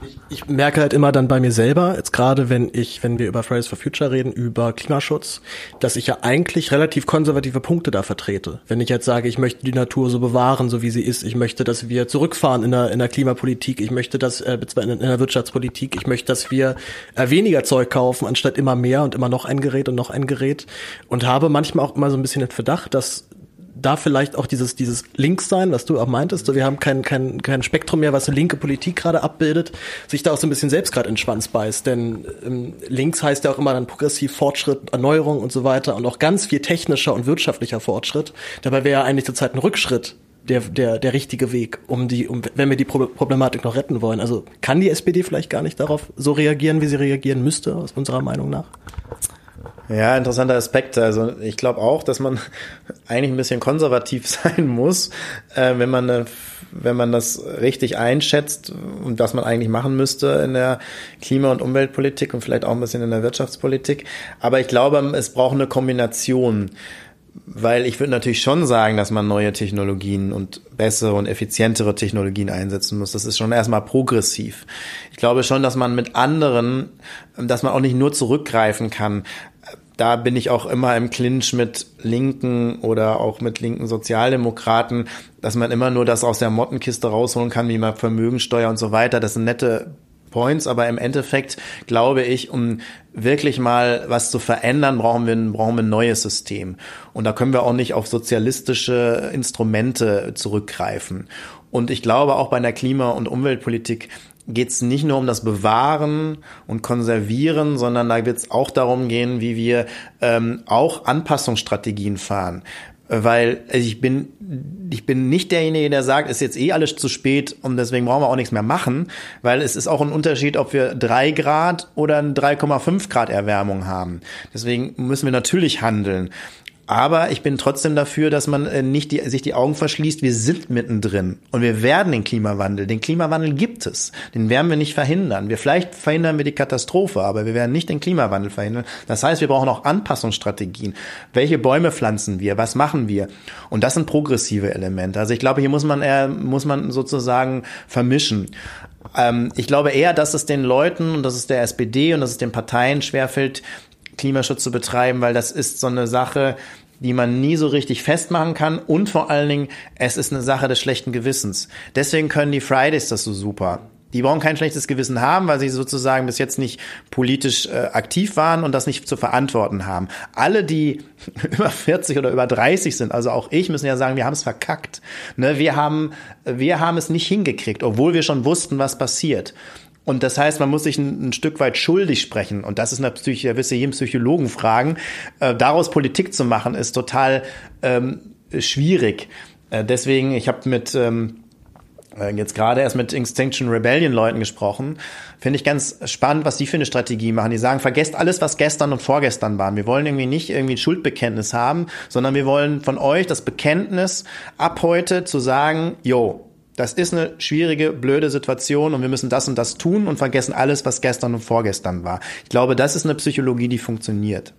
Ich, ich merke halt immer dann bei mir selber, jetzt gerade wenn ich, wenn wir über Fridays for Future reden, über Klimaschutz, dass ich ja eigentlich relativ konservative Punkte da vertrete. Wenn ich jetzt sage, ich möchte die Natur so bewahren, so wie sie ist, ich möchte, dass wir zurückfahren in der, in der Klimapolitik, ich möchte, dass äh, in der Wirtschaftspolitik, ich möchte, dass wir äh, weniger Zeug kaufen, anstatt immer mehr und immer noch ein Gerät und noch ein Gerät und habe manchmal auch immer so ein bisschen den Verdacht, dass da vielleicht auch dieses, dieses Linkssein, was du auch meintest, so wir haben kein, kein, kein Spektrum mehr, was eine linke Politik gerade abbildet, sich da auch so ein bisschen selbst gerade in den Schwanz beißt. Denn ähm, links heißt ja auch immer dann progressiv Fortschritt, Erneuerung und so weiter und auch ganz viel technischer und wirtschaftlicher Fortschritt. Dabei wäre ja eigentlich zurzeit ein Rückschritt der, der, der richtige Weg, um die, um, wenn wir die Problematik noch retten wollen. Also kann die SPD vielleicht gar nicht darauf so reagieren, wie sie reagieren müsste, aus unserer Meinung nach? Ja, interessanter Aspekt. Also ich glaube auch, dass man eigentlich ein bisschen konservativ sein muss, äh, wenn man eine, wenn man das richtig einschätzt und was man eigentlich machen müsste in der Klima- und Umweltpolitik und vielleicht auch ein bisschen in der Wirtschaftspolitik. Aber ich glaube, es braucht eine Kombination. Weil ich würde natürlich schon sagen, dass man neue Technologien und bessere und effizientere Technologien einsetzen muss. Das ist schon erstmal progressiv. Ich glaube schon, dass man mit anderen, dass man auch nicht nur zurückgreifen kann da bin ich auch immer im Clinch mit Linken oder auch mit linken Sozialdemokraten, dass man immer nur das aus der Mottenkiste rausholen kann, wie man Vermögensteuer und so weiter. Das sind nette Points, aber im Endeffekt glaube ich, um wirklich mal was zu verändern, brauchen wir, brauchen wir ein neues System. Und da können wir auch nicht auf sozialistische Instrumente zurückgreifen. Und ich glaube auch bei einer Klima- und Umweltpolitik geht es nicht nur um das Bewahren und Konservieren, sondern da wird es auch darum gehen, wie wir ähm, auch Anpassungsstrategien fahren. Weil ich bin, ich bin nicht derjenige, der sagt, ist jetzt eh alles zu spät und deswegen brauchen wir auch nichts mehr machen, weil es ist auch ein Unterschied, ob wir drei Grad oder 3,5 Grad Erwärmung haben. Deswegen müssen wir natürlich handeln. Aber ich bin trotzdem dafür, dass man äh, nicht die, sich die Augen verschließt. Wir sind mittendrin und wir werden den Klimawandel. Den Klimawandel gibt es. Den werden wir nicht verhindern. Wir vielleicht verhindern wir die Katastrophe, aber wir werden nicht den Klimawandel verhindern. Das heißt, wir brauchen auch Anpassungsstrategien. Welche Bäume pflanzen wir? Was machen wir? Und das sind progressive Elemente. Also ich glaube, hier muss man eher, muss man sozusagen vermischen. Ähm, ich glaube eher, dass es den Leuten und dass es der SPD und dass es den Parteien schwerfällt, Klimaschutz zu betreiben, weil das ist so eine Sache, die man nie so richtig festmachen kann und vor allen Dingen, es ist eine Sache des schlechten Gewissens. Deswegen können die Fridays das so super. Die brauchen kein schlechtes Gewissen haben, weil sie sozusagen bis jetzt nicht politisch äh, aktiv waren und das nicht zu verantworten haben. Alle, die über 40 oder über 30 sind, also auch ich, müssen ja sagen, wir haben es verkackt. Ne? Wir, haben, wir haben es nicht hingekriegt, obwohl wir schon wussten, was passiert. Und das heißt, man muss sich ein, ein, Stück weit schuldig sprechen. Und das ist natürlich, da wirst du jeden Psychologen fragen. Äh, daraus Politik zu machen, ist total ähm, schwierig. Äh, deswegen, ich habe mit ähm, äh, jetzt gerade erst mit Extinction Rebellion Leuten gesprochen. Finde ich ganz spannend, was die für eine Strategie machen. Die sagen, vergesst alles, was gestern und vorgestern waren. Wir wollen irgendwie nicht irgendwie ein Schuldbekenntnis haben, sondern wir wollen von euch das Bekenntnis ab heute zu sagen, yo, das ist eine schwierige, blöde Situation und wir müssen das und das tun und vergessen alles, was gestern und vorgestern war. Ich glaube, das ist eine Psychologie, die funktioniert.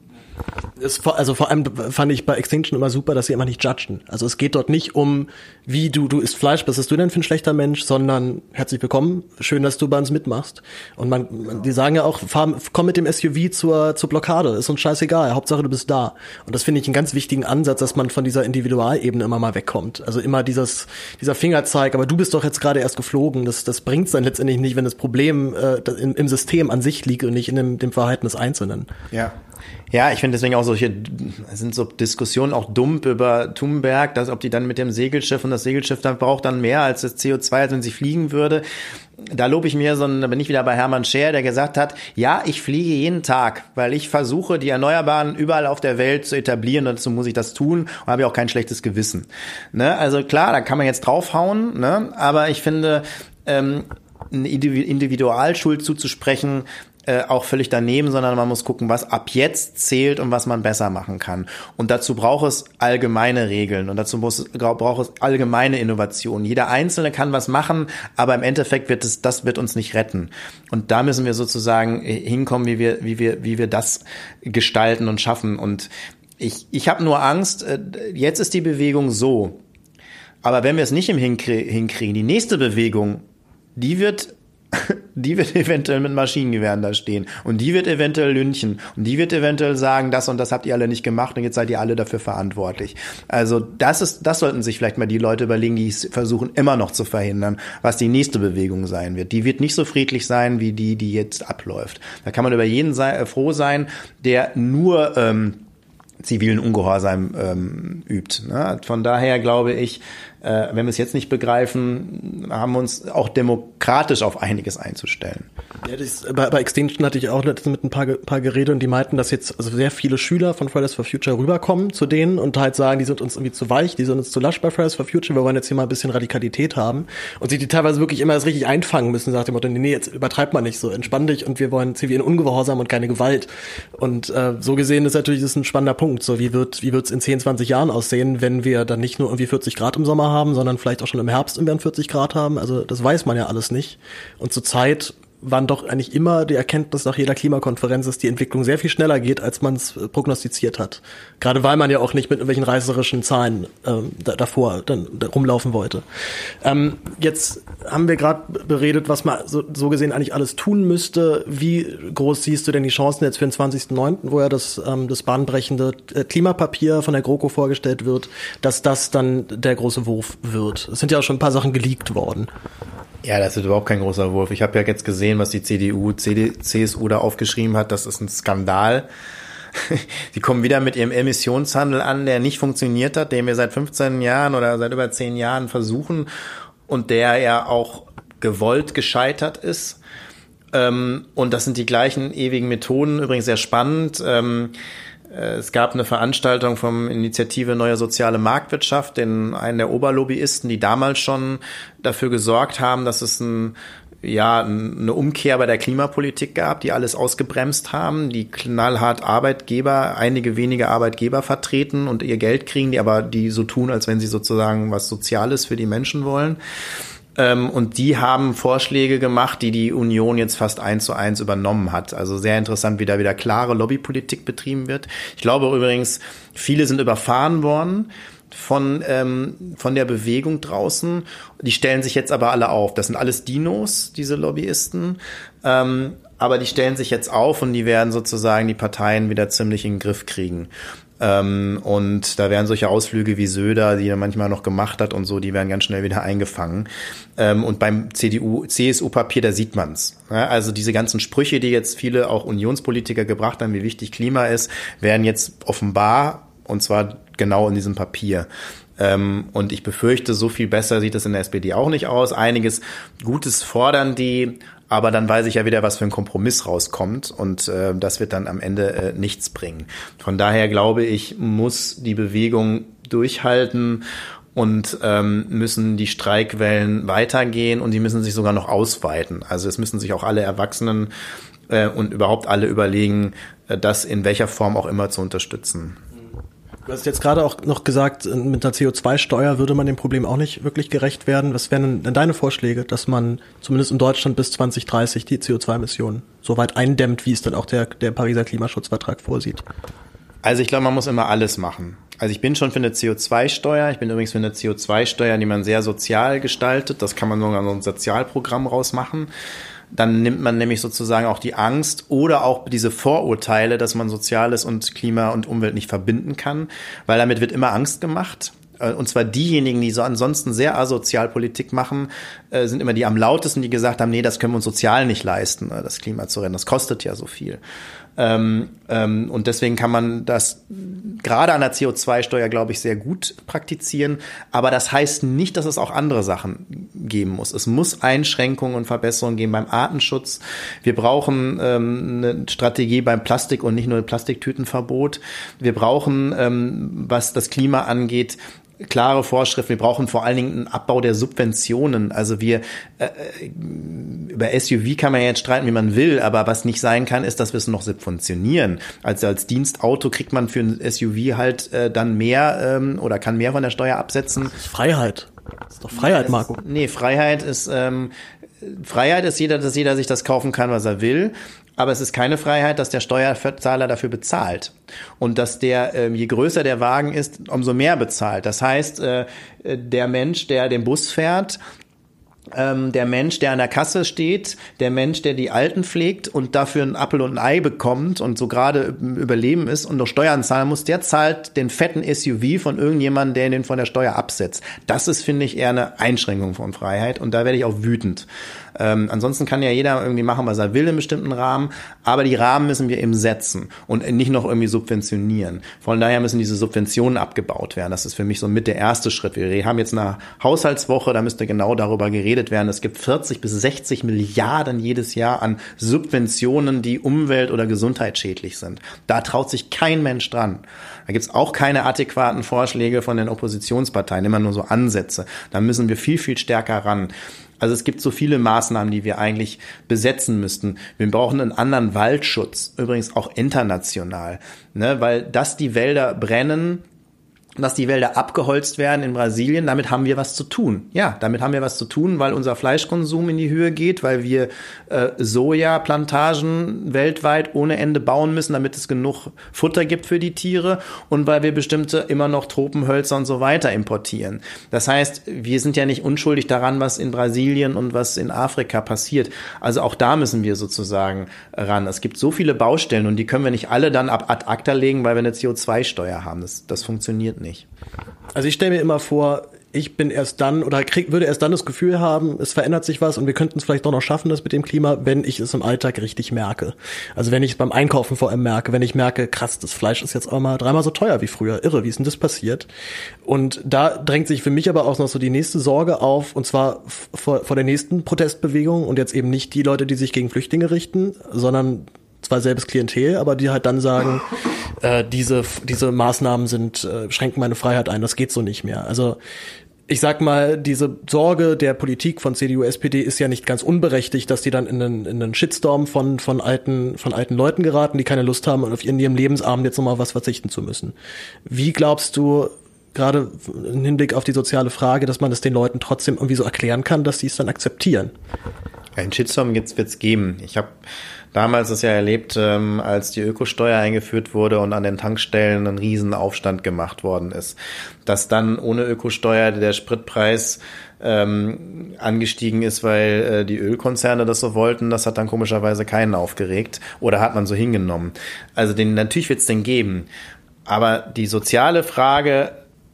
Es, also vor allem fand ich bei Extinction immer super, dass sie immer nicht judgen. Also es geht dort nicht um, wie du, du isst Fleisch, was bist du denn für ein schlechter Mensch, sondern herzlich willkommen, schön, dass du bei uns mitmachst. Und man, man die sagen ja auch, fahr, komm mit dem SUV zur, zur Blockade, ist uns scheißegal, Hauptsache du bist da. Und das finde ich einen ganz wichtigen Ansatz, dass man von dieser Individualebene immer mal wegkommt. Also immer dieses, dieser Fingerzeig, aber du bist doch jetzt gerade erst geflogen, das, das bringt's dann letztendlich nicht, wenn das Problem äh, im, im System an sich liegt und nicht in dem, dem Verhalten des Einzelnen. Ja. Ja, ich finde deswegen auch solche, sind so Diskussionen auch dumm über Thunberg, dass ob die dann mit dem Segelschiff und das Segelschiff dann braucht dann mehr als das CO2, als wenn sie fliegen würde. Da lobe ich mir so, da bin ich wieder bei Hermann Scher, der gesagt hat, ja, ich fliege jeden Tag, weil ich versuche, die Erneuerbaren überall auf der Welt zu etablieren dazu muss ich das tun und habe ja auch kein schlechtes Gewissen. Ne? Also klar, da kann man jetzt draufhauen, ne? aber ich finde, ähm, eine Individualschuld zuzusprechen, äh, auch völlig daneben, sondern man muss gucken, was ab jetzt zählt und was man besser machen kann. Und dazu braucht es allgemeine Regeln und dazu muss, braucht es allgemeine Innovationen. Jeder Einzelne kann was machen, aber im Endeffekt wird es, das wird uns nicht retten. Und da müssen wir sozusagen äh, hinkommen, wie wir, wie wir, wie wir das gestalten und schaffen. Und ich, ich habe nur Angst, äh, jetzt ist die Bewegung so. Aber wenn wir es nicht im hinkriegen, die nächste Bewegung, die wird die wird eventuell mit Maschinengewehren da stehen und die wird eventuell lünchen und die wird eventuell sagen, das und das habt ihr alle nicht gemacht und jetzt seid ihr alle dafür verantwortlich. Also das ist, das sollten sich vielleicht mal die Leute überlegen, die versuchen immer noch zu verhindern, was die nächste Bewegung sein wird. Die wird nicht so friedlich sein wie die, die jetzt abläuft. Da kann man über jeden sei, äh, froh sein, der nur ähm, zivilen Ungehorsam ähm, übt. Ne? Von daher glaube ich, äh, wenn wir es jetzt nicht begreifen, haben wir uns auch demokratisch auf einiges einzustellen. Ja, das, bei, bei Extinction hatte ich auch mit ein paar, paar geredet und die meinten, dass jetzt also sehr viele Schüler von Fridays for Future rüberkommen zu denen und halt sagen, die sind uns irgendwie zu weich, die sind uns zu lasch bei Fridays for Future, wir wollen jetzt hier mal ein bisschen Radikalität haben und sich die teilweise wirklich immer das richtig einfangen müssen, sagt dem Motto, nee, jetzt übertreibt man nicht so, entspann dich und wir wollen zivilen Ungehorsam und keine Gewalt. Und äh, so gesehen ist natürlich das ist ein spannender Punkt. So, wie wird wie wird's in 10, 20 Jahren aussehen, wenn wir dann nicht nur irgendwie 40 Grad im Sommer haben, sondern vielleicht auch schon im Herbst irgendwann 40 Grad haben. Also das weiß man ja alles nicht. Und zur Zeit waren doch eigentlich immer die Erkenntnis nach jeder Klimakonferenz, dass die Entwicklung sehr viel schneller geht, als man es äh, prognostiziert hat. Gerade weil man ja auch nicht mit irgendwelchen reißerischen Zahlen ähm, da, davor dann da rumlaufen wollte. Ähm, jetzt haben wir gerade beredet, was man so, so gesehen eigentlich alles tun müsste. Wie groß siehst du denn die Chancen jetzt für den 20.09., wo ja das, ähm, das bahnbrechende äh, Klimapapier von der GroKo vorgestellt wird, dass das dann der große Wurf wird? Es sind ja auch schon ein paar Sachen geleakt worden. Ja, das ist überhaupt kein großer Wurf. Ich habe ja jetzt gesehen, was die CDU, CD, CSU da aufgeschrieben hat. Das ist ein Skandal. Die kommen wieder mit ihrem Emissionshandel an, der nicht funktioniert hat, den wir seit 15 Jahren oder seit über 10 Jahren versuchen und der ja auch gewollt gescheitert ist. Ähm, und das sind die gleichen ewigen Methoden, übrigens sehr spannend. Äh, es gab eine Veranstaltung vom Initiative Neue Soziale Marktwirtschaft, den einen der Oberlobbyisten, die damals schon dafür gesorgt haben, dass es ein ja, eine Umkehr bei der Klimapolitik gab, die alles ausgebremst haben, die knallhart Arbeitgeber, einige wenige Arbeitgeber vertreten und ihr Geld kriegen, die aber die so tun, als wenn sie sozusagen was Soziales für die Menschen wollen. Ähm, und die haben Vorschläge gemacht, die die Union jetzt fast eins zu eins übernommen hat. Also sehr interessant, wie da wieder klare Lobbypolitik betrieben wird. Ich glaube übrigens, viele sind überfahren worden von, ähm, von der Bewegung draußen. Die stellen sich jetzt aber alle auf. Das sind alles Dinos, diese Lobbyisten. Ähm, aber die stellen sich jetzt auf und die werden sozusagen die Parteien wieder ziemlich in den Griff kriegen. Ähm, und da werden solche Ausflüge wie Söder, die er manchmal noch gemacht hat und so, die werden ganz schnell wieder eingefangen. Ähm, und beim CDU, CSU-Papier, da sieht man's. Ja, also diese ganzen Sprüche, die jetzt viele auch Unionspolitiker gebracht haben, wie wichtig Klima ist, werden jetzt offenbar, und zwar genau in diesem Papier. Ähm, und ich befürchte, so viel besser sieht es in der SPD auch nicht aus. Einiges Gutes fordern die, aber dann weiß ich ja wieder, was für ein Kompromiss rauskommt und äh, das wird dann am Ende äh, nichts bringen. Von daher glaube ich, muss die Bewegung durchhalten und ähm, müssen die Streikwellen weitergehen und die müssen sich sogar noch ausweiten. Also es müssen sich auch alle Erwachsenen äh, und überhaupt alle überlegen, äh, das in welcher Form auch immer zu unterstützen. Du hast jetzt gerade auch noch gesagt, mit einer CO2-Steuer würde man dem Problem auch nicht wirklich gerecht werden. Was wären denn deine Vorschläge, dass man zumindest in Deutschland bis 2030 die CO2-Emissionen so weit eindämmt, wie es dann auch der, der Pariser Klimaschutzvertrag vorsieht? Also ich glaube, man muss immer alles machen. Also ich bin schon für eine CO2-Steuer. Ich bin übrigens für eine CO2-Steuer, die man sehr sozial gestaltet. Das kann man sogar so ein Sozialprogramm rausmachen dann nimmt man nämlich sozusagen auch die Angst oder auch diese Vorurteile, dass man Soziales und Klima und Umwelt nicht verbinden kann, weil damit wird immer Angst gemacht. Äh, und zwar diejenigen, die so ansonsten sehr asozial Politik machen, äh, sind immer die am lautesten, die gesagt haben, nee, das können wir uns sozial nicht leisten, äh, das Klima zu retten. Das kostet ja so viel. Ähm, ähm, und deswegen kann man das gerade an der CO2-Steuer, glaube ich, sehr gut praktizieren. Aber das heißt nicht, dass es auch andere Sachen geben muss. Es muss Einschränkungen und Verbesserungen geben beim Artenschutz. Wir brauchen ähm, eine Strategie beim Plastik und nicht nur ein Plastiktütenverbot. Wir brauchen, ähm, was das Klima angeht, klare Vorschriften. Wir brauchen vor allen Dingen einen Abbau der Subventionen. Also wir äh, äh über SUV kann man ja jetzt streiten, wie man will, aber was nicht sein kann, ist, dass wir es noch subventionieren. Also als Dienstauto kriegt man für ein SUV halt äh, dann mehr ähm, oder kann mehr von der Steuer absetzen. Das ist Freiheit. Das ist doch Freiheit, Marco. Nee, Freiheit ist ähm, Freiheit ist jeder, dass jeder sich das kaufen kann, was er will. Aber es ist keine Freiheit, dass der Steuerzahler dafür bezahlt. Und dass der, ähm, je größer der Wagen ist, umso mehr bezahlt. Das heißt, äh, der Mensch, der den Bus fährt, ähm, der Mensch, der an der Kasse steht, der Mensch, der die Alten pflegt und dafür einen Appel und ein Ei bekommt und so gerade überleben ist und noch Steuern zahlen muss, der zahlt den fetten SUV von irgendjemandem, der den von der Steuer absetzt. Das ist, finde ich, eher eine Einschränkung von Freiheit und da werde ich auch wütend. Ähm, ansonsten kann ja jeder irgendwie machen, was er will im bestimmten Rahmen, aber die Rahmen müssen wir eben setzen und nicht noch irgendwie subventionieren. Von daher müssen diese Subventionen abgebaut werden. Das ist für mich so mit der erste Schritt. Wir haben jetzt eine Haushaltswoche, da müsste genau darüber geredet werden. Es gibt 40 bis 60 Milliarden jedes Jahr an Subventionen, die umwelt- oder gesundheitsschädlich sind. Da traut sich kein Mensch dran. Da gibt's auch keine adäquaten Vorschläge von den Oppositionsparteien, immer nur so Ansätze. Da müssen wir viel, viel stärker ran. Also es gibt so viele Maßnahmen, die wir eigentlich besetzen müssten. Wir brauchen einen anderen Waldschutz, übrigens auch international, ne? weil dass die Wälder brennen, dass die Wälder abgeholzt werden in Brasilien, damit haben wir was zu tun. Ja, damit haben wir was zu tun, weil unser Fleischkonsum in die Höhe geht, weil wir äh, Sojaplantagen weltweit ohne Ende bauen müssen, damit es genug Futter gibt für die Tiere und weil wir bestimmte immer noch Tropenhölzer und so weiter importieren. Das heißt, wir sind ja nicht unschuldig daran, was in Brasilien und was in Afrika passiert. Also auch da müssen wir sozusagen ran. Es gibt so viele Baustellen und die können wir nicht alle dann ab ad acta legen, weil wir eine CO2-Steuer haben. Das, das funktioniert nicht. Also ich stelle mir immer vor, ich bin erst dann oder krieg, würde erst dann das Gefühl haben, es verändert sich was und wir könnten es vielleicht doch noch schaffen, das mit dem Klima, wenn ich es im Alltag richtig merke. Also wenn ich es beim Einkaufen vor allem merke, wenn ich merke, krass, das Fleisch ist jetzt auch mal dreimal so teuer wie früher. Irre, wie ist denn das passiert? Und da drängt sich für mich aber auch noch so die nächste Sorge auf, und zwar vor, vor der nächsten Protestbewegung und jetzt eben nicht die Leute, die sich gegen Flüchtlinge richten, sondern zwar selbes Klientel, aber die halt dann sagen, äh, diese, diese Maßnahmen sind, äh, schränken meine Freiheit ein, das geht so nicht mehr. Also ich sag mal, diese Sorge der Politik von CDU, SPD ist ja nicht ganz unberechtigt, dass die dann in einen, in einen Shitstorm von, von alten, von alten Leuten geraten, die keine Lust haben, auf ihren, ihrem Lebensabend jetzt nochmal was verzichten zu müssen. Wie glaubst du, gerade im Hinblick auf die soziale Frage, dass man es den Leuten trotzdem irgendwie so erklären kann, dass sie es dann akzeptieren? Ein Shitstorm wird es geben. Ich habe damals es ja erlebt, ähm, als die Ökosteuer eingeführt wurde und an den Tankstellen ein Riesenaufstand gemacht worden ist. Dass dann ohne Ökosteuer der Spritpreis ähm, angestiegen ist, weil äh, die Ölkonzerne das so wollten, das hat dann komischerweise keinen aufgeregt oder hat man so hingenommen. Also den, natürlich wird es den geben. Aber die soziale Frage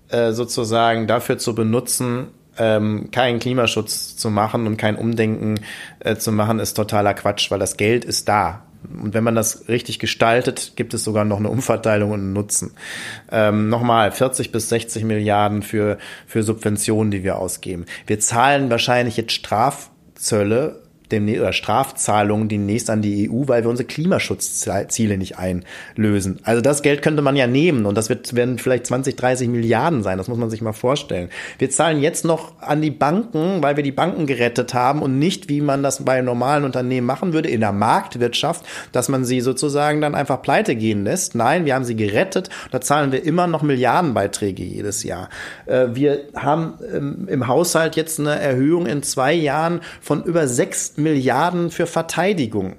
äh, sozusagen dafür zu benutzen, ähm, keinen Klimaschutz zu machen und kein Umdenken äh, zu machen, ist totaler Quatsch, weil das Geld ist da. Und wenn man das richtig gestaltet, gibt es sogar noch eine Umverteilung und einen Nutzen. Ähm, nochmal, 40 bis 60 Milliarden für, für Subventionen, die wir ausgeben. Wir zahlen wahrscheinlich jetzt Strafzölle demnächst oder Strafzahlungen demnächst an die EU, weil wir unsere Klimaschutzziele nicht einlösen. Also das Geld könnte man ja nehmen und das wird, werden vielleicht 20, 30 Milliarden sein. Das muss man sich mal vorstellen. Wir zahlen jetzt noch an die Banken, weil wir die Banken gerettet haben und nicht, wie man das bei normalen Unternehmen machen würde, in der Marktwirtschaft, dass man sie sozusagen dann einfach pleite gehen lässt. Nein, wir haben sie gerettet. Da zahlen wir immer noch Milliardenbeiträge jedes Jahr. Äh, wir haben ähm, im Haushalt jetzt eine Erhöhung in zwei Jahren von über sechs Milliarden für Verteidigung.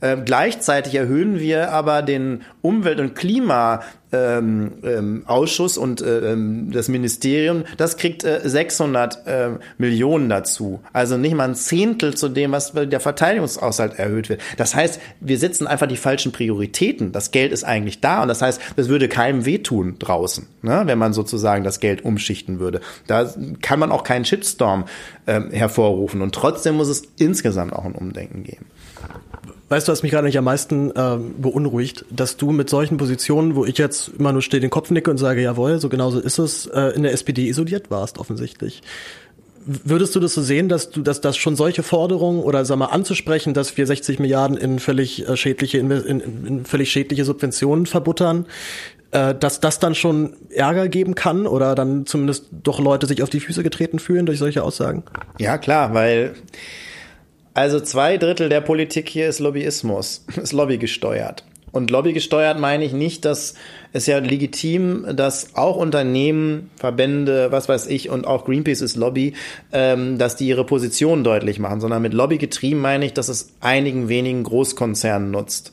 Äh, gleichzeitig erhöhen wir aber den Umwelt- und Klima ähm, ähm, Ausschuss und äh, ähm, das Ministerium, das kriegt äh, 600 äh, Millionen dazu. Also nicht mal ein Zehntel zu dem, was der Verteidigungshaushalt erhöht wird. Das heißt, wir setzen einfach die falschen Prioritäten. Das Geld ist eigentlich da und das heißt, das würde keinem wehtun draußen, ne, wenn man sozusagen das Geld umschichten würde. Da kann man auch keinen Shitstorm äh, hervorrufen und trotzdem muss es insgesamt auch ein Umdenken geben. Weißt du, was mich gerade nicht am meisten äh, beunruhigt, dass du mit solchen Positionen, wo ich jetzt immer nur still den Kopf nicke und sage, jawohl, so genauso ist es, äh, in der SPD isoliert warst, offensichtlich. Würdest du das so sehen, dass du, dass das schon solche Forderungen oder sag mal anzusprechen, dass wir 60 Milliarden in völlig äh, schädliche in, in völlig schädliche Subventionen verbuttern, äh, dass das dann schon Ärger geben kann oder dann zumindest doch Leute sich auf die Füße getreten fühlen durch solche Aussagen? Ja, klar, weil also zwei Drittel der Politik hier ist Lobbyismus, ist lobbygesteuert. Und lobbygesteuert meine ich nicht, dass es ja legitim, dass auch Unternehmen, Verbände, was weiß ich, und auch Greenpeace ist Lobby, ähm, dass die ihre Position deutlich machen, sondern mit Lobby getrieben meine ich, dass es einigen wenigen Großkonzernen nutzt.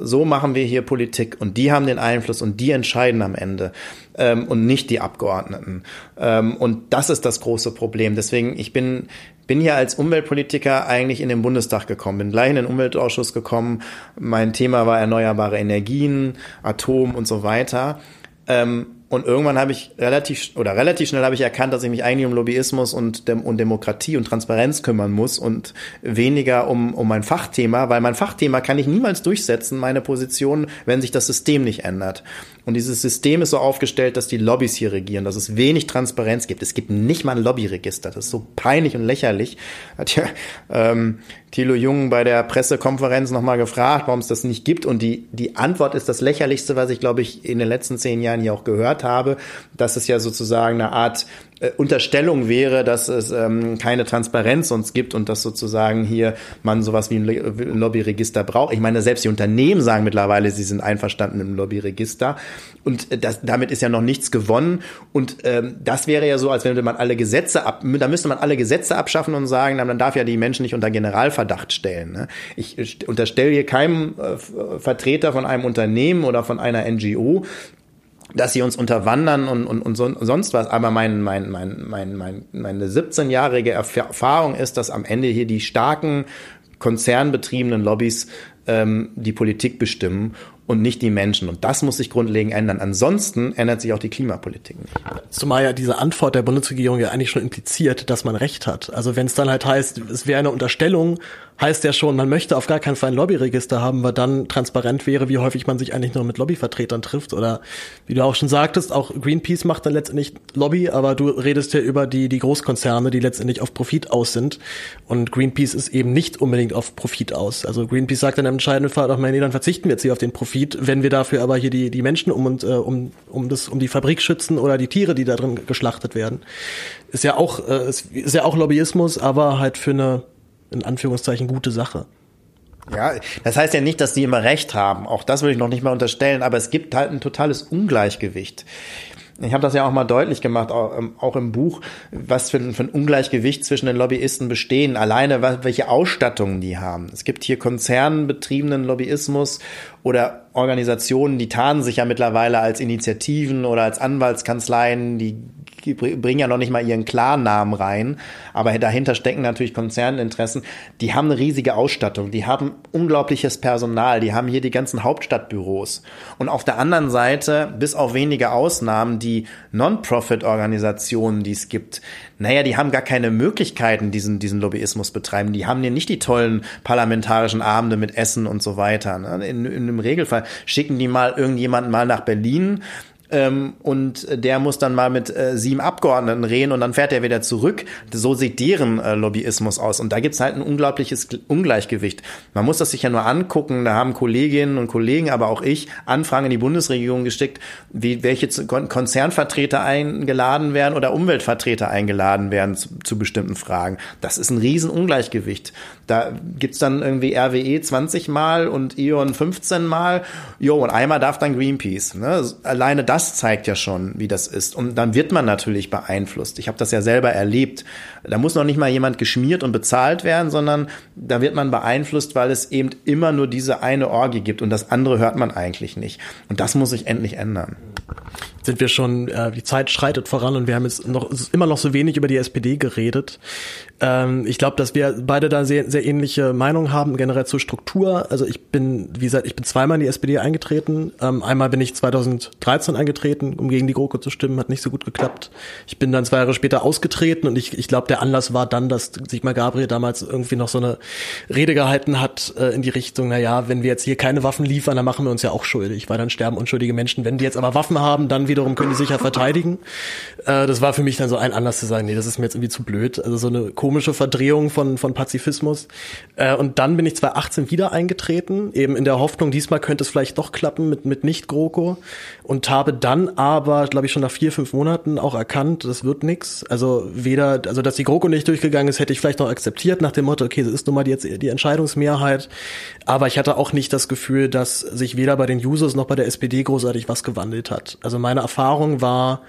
So machen wir hier Politik und die haben den Einfluss und die entscheiden am Ende ähm, und nicht die Abgeordneten. Ähm, und das ist das große Problem. Deswegen, ich bin bin hier als Umweltpolitiker eigentlich in den Bundestag gekommen, bin gleich in den Umweltausschuss gekommen. Mein Thema war erneuerbare Energien, Atom und so weiter. Ähm, und irgendwann habe ich relativ oder relativ schnell habe ich erkannt, dass ich mich eigentlich um Lobbyismus und, Dem und Demokratie und Transparenz kümmern muss und weniger um, um mein Fachthema, weil mein Fachthema kann ich niemals durchsetzen, meine Position, wenn sich das System nicht ändert. Und dieses System ist so aufgestellt, dass die Lobbys hier regieren, dass es wenig Transparenz gibt. Es gibt nicht mal ein Lobbyregister. Das ist so peinlich und lächerlich. Hat ja ähm, Thilo Jung bei der Pressekonferenz nochmal gefragt, warum es das nicht gibt. Und die, die Antwort ist das lächerlichste, was ich, glaube ich, in den letzten zehn Jahren hier auch gehört habe, dass es ja sozusagen eine Art äh, Unterstellung wäre, dass es ähm, keine Transparenz uns gibt und dass sozusagen hier man sowas wie ein Lobbyregister braucht. Ich meine, selbst die Unternehmen sagen mittlerweile, sie sind einverstanden im Lobbyregister und äh, das, damit ist ja noch nichts gewonnen und ähm, das wäre ja so, als wenn man alle Gesetze ab, da müsste man alle Gesetze abschaffen und sagen, dann darf ja die Menschen nicht unter Generalverdacht stellen. Ne? Ich unterstelle hier keinem äh, Vertreter von einem Unternehmen oder von einer NGO, dass sie uns unterwandern und, und, und sonst was. Aber mein, mein, mein, mein, mein, meine 17-jährige Erfahrung ist, dass am Ende hier die starken konzernbetriebenen Lobbys ähm, die Politik bestimmen und nicht die Menschen. Und das muss sich grundlegend ändern. Ansonsten ändert sich auch die Klimapolitik nicht. Zumal ja diese Antwort der Bundesregierung ja eigentlich schon impliziert, dass man Recht hat. Also wenn es dann halt heißt, es wäre eine Unterstellung, heißt ja schon, man möchte auf gar keinen Fall ein Lobbyregister haben, weil dann transparent wäre, wie häufig man sich eigentlich nur mit Lobbyvertretern trifft. Oder wie du auch schon sagtest, auch Greenpeace macht dann letztendlich Lobby, aber du redest ja über die, die Großkonzerne, die letztendlich auf Profit aus sind. Und Greenpeace ist eben nicht unbedingt auf Profit aus. Also Greenpeace sagt dann im entscheidenden Fall auch, nee, dann verzichten wir jetzt hier auf den Profit, wenn wir dafür aber hier die, die Menschen um und äh, um, um das, um die Fabrik schützen oder die Tiere, die da drin geschlachtet werden. Ist ja auch, äh, ist, ist ja auch Lobbyismus, aber halt für eine in Anführungszeichen gute Sache. Ja, das heißt ja nicht, dass die immer recht haben. Auch das würde ich noch nicht mal unterstellen, aber es gibt halt ein totales Ungleichgewicht. Ich habe das ja auch mal deutlich gemacht, auch, ähm, auch im Buch, was für, für, ein Ungleichgewicht zwischen den Lobbyisten bestehen. Alleine, welche Ausstattungen die haben. Es gibt hier konzernbetriebenen Lobbyismus oder Organisationen, die tarnen sich ja mittlerweile als Initiativen oder als Anwaltskanzleien, die bringen ja noch nicht mal ihren Klarnamen rein, aber dahinter stecken natürlich Konzerninteressen. Die haben eine riesige Ausstattung, die haben unglaubliches Personal, die haben hier die ganzen Hauptstadtbüros. Und auf der anderen Seite, bis auf wenige Ausnahmen, die Non-Profit-Organisationen, die es gibt, naja, die haben gar keine Möglichkeiten, diesen, diesen Lobbyismus betreiben. Die haben hier nicht die tollen parlamentarischen Abende mit Essen und so weiter. Ne? In, in einem Regelfall. Schicken die mal irgendjemanden mal nach Berlin, ähm, und der muss dann mal mit äh, sieben Abgeordneten reden und dann fährt er wieder zurück. So sieht deren äh, Lobbyismus aus. Und da gibt's halt ein unglaubliches Ungleichgewicht. Man muss das sich ja nur angucken. Da haben Kolleginnen und Kollegen, aber auch ich, Anfragen in die Bundesregierung geschickt, wie welche Konzernvertreter eingeladen werden oder Umweltvertreter eingeladen werden zu, zu bestimmten Fragen. Das ist ein Riesenungleichgewicht. Da gibt's dann irgendwie RWE 20 Mal und ION 15 Mal. Jo, und einmal darf dann Greenpeace. Ne? Alleine das das zeigt ja schon, wie das ist. Und dann wird man natürlich beeinflusst. Ich habe das ja selber erlebt. Da muss noch nicht mal jemand geschmiert und bezahlt werden, sondern da wird man beeinflusst, weil es eben immer nur diese eine Orgie gibt und das andere hört man eigentlich nicht. Und das muss sich endlich ändern sind wir schon, äh, die Zeit schreitet voran und wir haben jetzt noch immer noch so wenig über die SPD geredet. Ähm, ich glaube, dass wir beide da sehr, sehr ähnliche Meinungen haben, generell zur Struktur. Also ich bin, wie gesagt, ich bin zweimal in die SPD eingetreten. Ähm, einmal bin ich 2013 eingetreten, um gegen die GroKo zu stimmen, hat nicht so gut geklappt. Ich bin dann zwei Jahre später ausgetreten und ich, ich glaube, der Anlass war dann, dass Sigmar Gabriel damals irgendwie noch so eine Rede gehalten hat äh, in die Richtung, na ja, wenn wir jetzt hier keine Waffen liefern, dann machen wir uns ja auch schuldig, weil dann sterben unschuldige Menschen. Wenn die jetzt aber Waffen haben, dann wiederum können die sich ja verteidigen. Äh, das war für mich dann so ein Anlass zu sagen, nee, das ist mir jetzt irgendwie zu blöd. Also so eine komische Verdrehung von, von Pazifismus. Äh, und dann bin ich 2018 wieder eingetreten, eben in der Hoffnung, diesmal könnte es vielleicht doch klappen mit, mit Nicht-GroKo. Und habe dann aber, glaube ich, schon nach vier, fünf Monaten auch erkannt, das wird nix. Also weder, also dass die GroKo nicht durchgegangen ist, hätte ich vielleicht noch akzeptiert nach dem Motto, okay, das ist nun mal die, jetzt die Entscheidungsmehrheit. Aber ich hatte auch nicht das Gefühl, dass sich weder bei den Users noch bei der SPD großartig was gewandelt hat. Also meine Erfahrung war,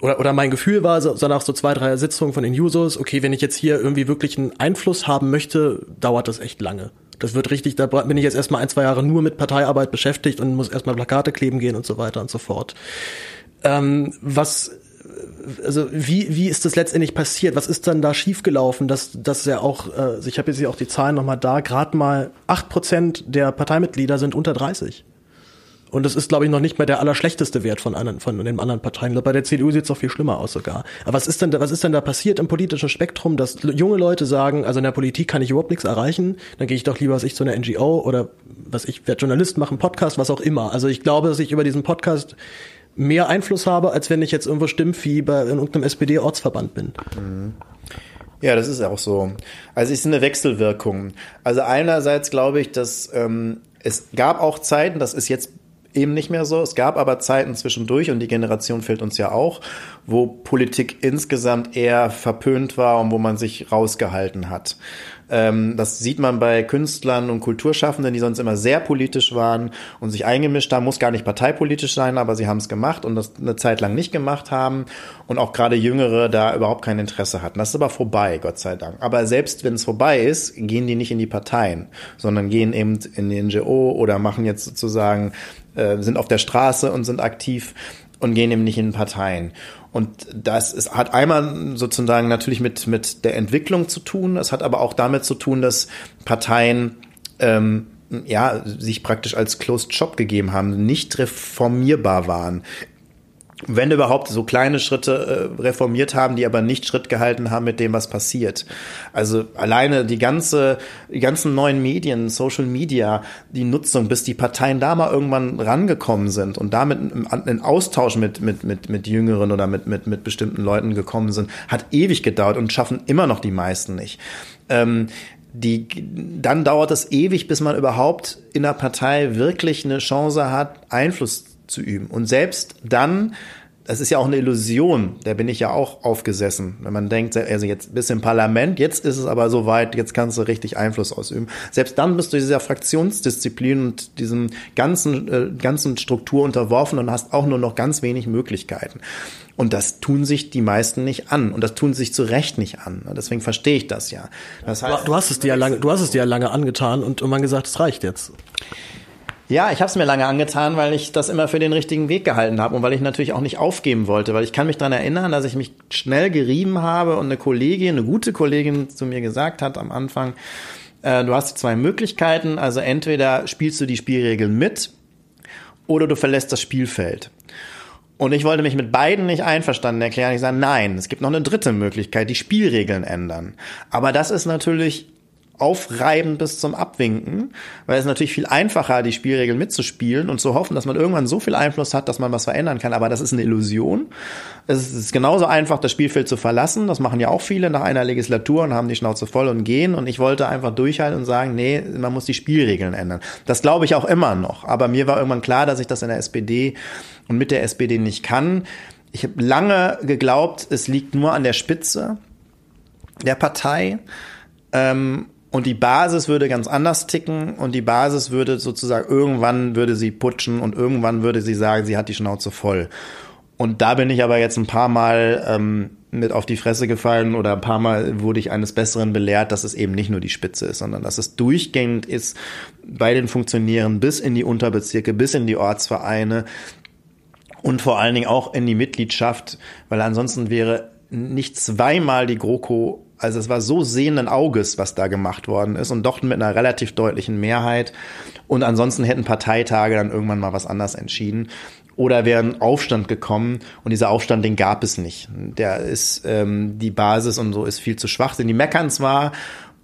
oder, oder mein Gefühl war, so, nach so zwei, drei Sitzungen von den Users, okay, wenn ich jetzt hier irgendwie wirklich einen Einfluss haben möchte, dauert das echt lange. Das wird richtig, da bin ich jetzt erstmal ein, zwei Jahre nur mit Parteiarbeit beschäftigt und muss erstmal Plakate kleben gehen und so weiter und so fort. Ähm, was also wie, wie ist das letztendlich passiert? Was ist dann da schiefgelaufen, dass, dass ja auch, äh, ich habe jetzt hier auch die Zahlen nochmal da, gerade mal acht Prozent der Parteimitglieder sind unter 30. Und das ist, glaube ich, noch nicht mehr der allerschlechteste Wert von, anderen, von den anderen Parteien. Bei der CDU sieht es noch viel schlimmer aus sogar. Aber was ist denn da, was ist denn da passiert im politischen Spektrum, dass junge Leute sagen, also in der Politik kann ich überhaupt nichts erreichen, dann gehe ich doch lieber, was ich zu einer NGO oder was ich werde Journalist machen, Podcast, was auch immer. Also ich glaube, dass ich über diesen Podcast mehr Einfluss habe, als wenn ich jetzt irgendwo Stimmvieh bei in irgendeinem SPD-Ortsverband bin. Mhm. Ja, das ist auch so. Also es ist eine Wechselwirkung. Also einerseits glaube ich, dass ähm, es gab auch Zeiten, das ist jetzt eben nicht mehr so. Es gab aber Zeiten zwischendurch, und die Generation fehlt uns ja auch, wo Politik insgesamt eher verpönt war und wo man sich rausgehalten hat. Ähm, das sieht man bei Künstlern und Kulturschaffenden, die sonst immer sehr politisch waren und sich eingemischt haben. Muss gar nicht parteipolitisch sein, aber sie haben es gemacht und das eine Zeit lang nicht gemacht haben und auch gerade Jüngere da überhaupt kein Interesse hatten. Das ist aber vorbei, Gott sei Dank. Aber selbst wenn es vorbei ist, gehen die nicht in die Parteien, sondern gehen eben in die NGO oder machen jetzt sozusagen, äh, sind auf der Straße und sind aktiv und gehen eben nicht in Parteien. Und das ist, hat einmal sozusagen natürlich mit, mit der Entwicklung zu tun. Es hat aber auch damit zu tun, dass Parteien ähm, ja, sich praktisch als Closed Shop gegeben haben, nicht reformierbar waren wenn überhaupt so kleine Schritte äh, reformiert haben, die aber nicht Schritt gehalten haben mit dem, was passiert. Also alleine die ganze, die ganzen neuen Medien, Social Media, die Nutzung, bis die Parteien da mal irgendwann rangekommen sind und damit in Austausch mit, mit, mit, mit Jüngeren oder mit, mit, mit bestimmten Leuten gekommen sind, hat ewig gedauert und schaffen immer noch die meisten nicht. Ähm, die, dann dauert es ewig, bis man überhaupt in der Partei wirklich eine Chance hat, Einfluss zu üben. Und selbst dann, das ist ja auch eine Illusion, da bin ich ja auch aufgesessen. Wenn man denkt, also jetzt bist du im Parlament, jetzt ist es aber soweit, jetzt kannst du richtig Einfluss ausüben. Selbst dann bist du dieser Fraktionsdisziplin und diesem ganzen, äh, ganzen Struktur unterworfen und hast auch nur noch ganz wenig Möglichkeiten. Und das tun sich die meisten nicht an. Und das tun sich zu Recht nicht an. Deswegen verstehe ich das ja. Das heißt, du hast es dir ja lange, du hast es dir ja lange angetan und man gesagt, es reicht jetzt. Ja, ich habe es mir lange angetan, weil ich das immer für den richtigen Weg gehalten habe und weil ich natürlich auch nicht aufgeben wollte, weil ich kann mich daran erinnern, dass ich mich schnell gerieben habe und eine Kollegin, eine gute Kollegin zu mir gesagt hat am Anfang, äh, du hast zwei Möglichkeiten, also entweder spielst du die Spielregeln mit oder du verlässt das Spielfeld. Und ich wollte mich mit beiden nicht einverstanden erklären. Ich sage, nein, es gibt noch eine dritte Möglichkeit, die Spielregeln ändern. Aber das ist natürlich aufreiben bis zum Abwinken, weil es natürlich viel einfacher, die Spielregeln mitzuspielen und zu hoffen, dass man irgendwann so viel Einfluss hat, dass man was verändern kann. Aber das ist eine Illusion. Es ist genauso einfach, das Spielfeld zu verlassen. Das machen ja auch viele nach einer Legislatur und haben die Schnauze voll und gehen. Und ich wollte einfach durchhalten und sagen, nee, man muss die Spielregeln ändern. Das glaube ich auch immer noch. Aber mir war irgendwann klar, dass ich das in der SPD und mit der SPD nicht kann. Ich habe lange geglaubt, es liegt nur an der Spitze der Partei. Ähm, und die Basis würde ganz anders ticken und die Basis würde sozusagen irgendwann würde sie putschen und irgendwann würde sie sagen, sie hat die Schnauze voll. Und da bin ich aber jetzt ein paar Mal ähm, mit auf die Fresse gefallen oder ein paar Mal wurde ich eines Besseren belehrt, dass es eben nicht nur die Spitze ist, sondern dass es durchgängig ist bei den Funktionären bis in die Unterbezirke, bis in die Ortsvereine und vor allen Dingen auch in die Mitgliedschaft, weil ansonsten wäre nicht zweimal die GroKo also es war so sehenden Auges, was da gemacht worden ist und doch mit einer relativ deutlichen Mehrheit. Und ansonsten hätten Parteitage dann irgendwann mal was anders entschieden. Oder wäre ein Aufstand gekommen und dieser Aufstand, den gab es nicht. Der ist, ähm, die Basis und so ist viel zu schwach. Denn die meckern zwar,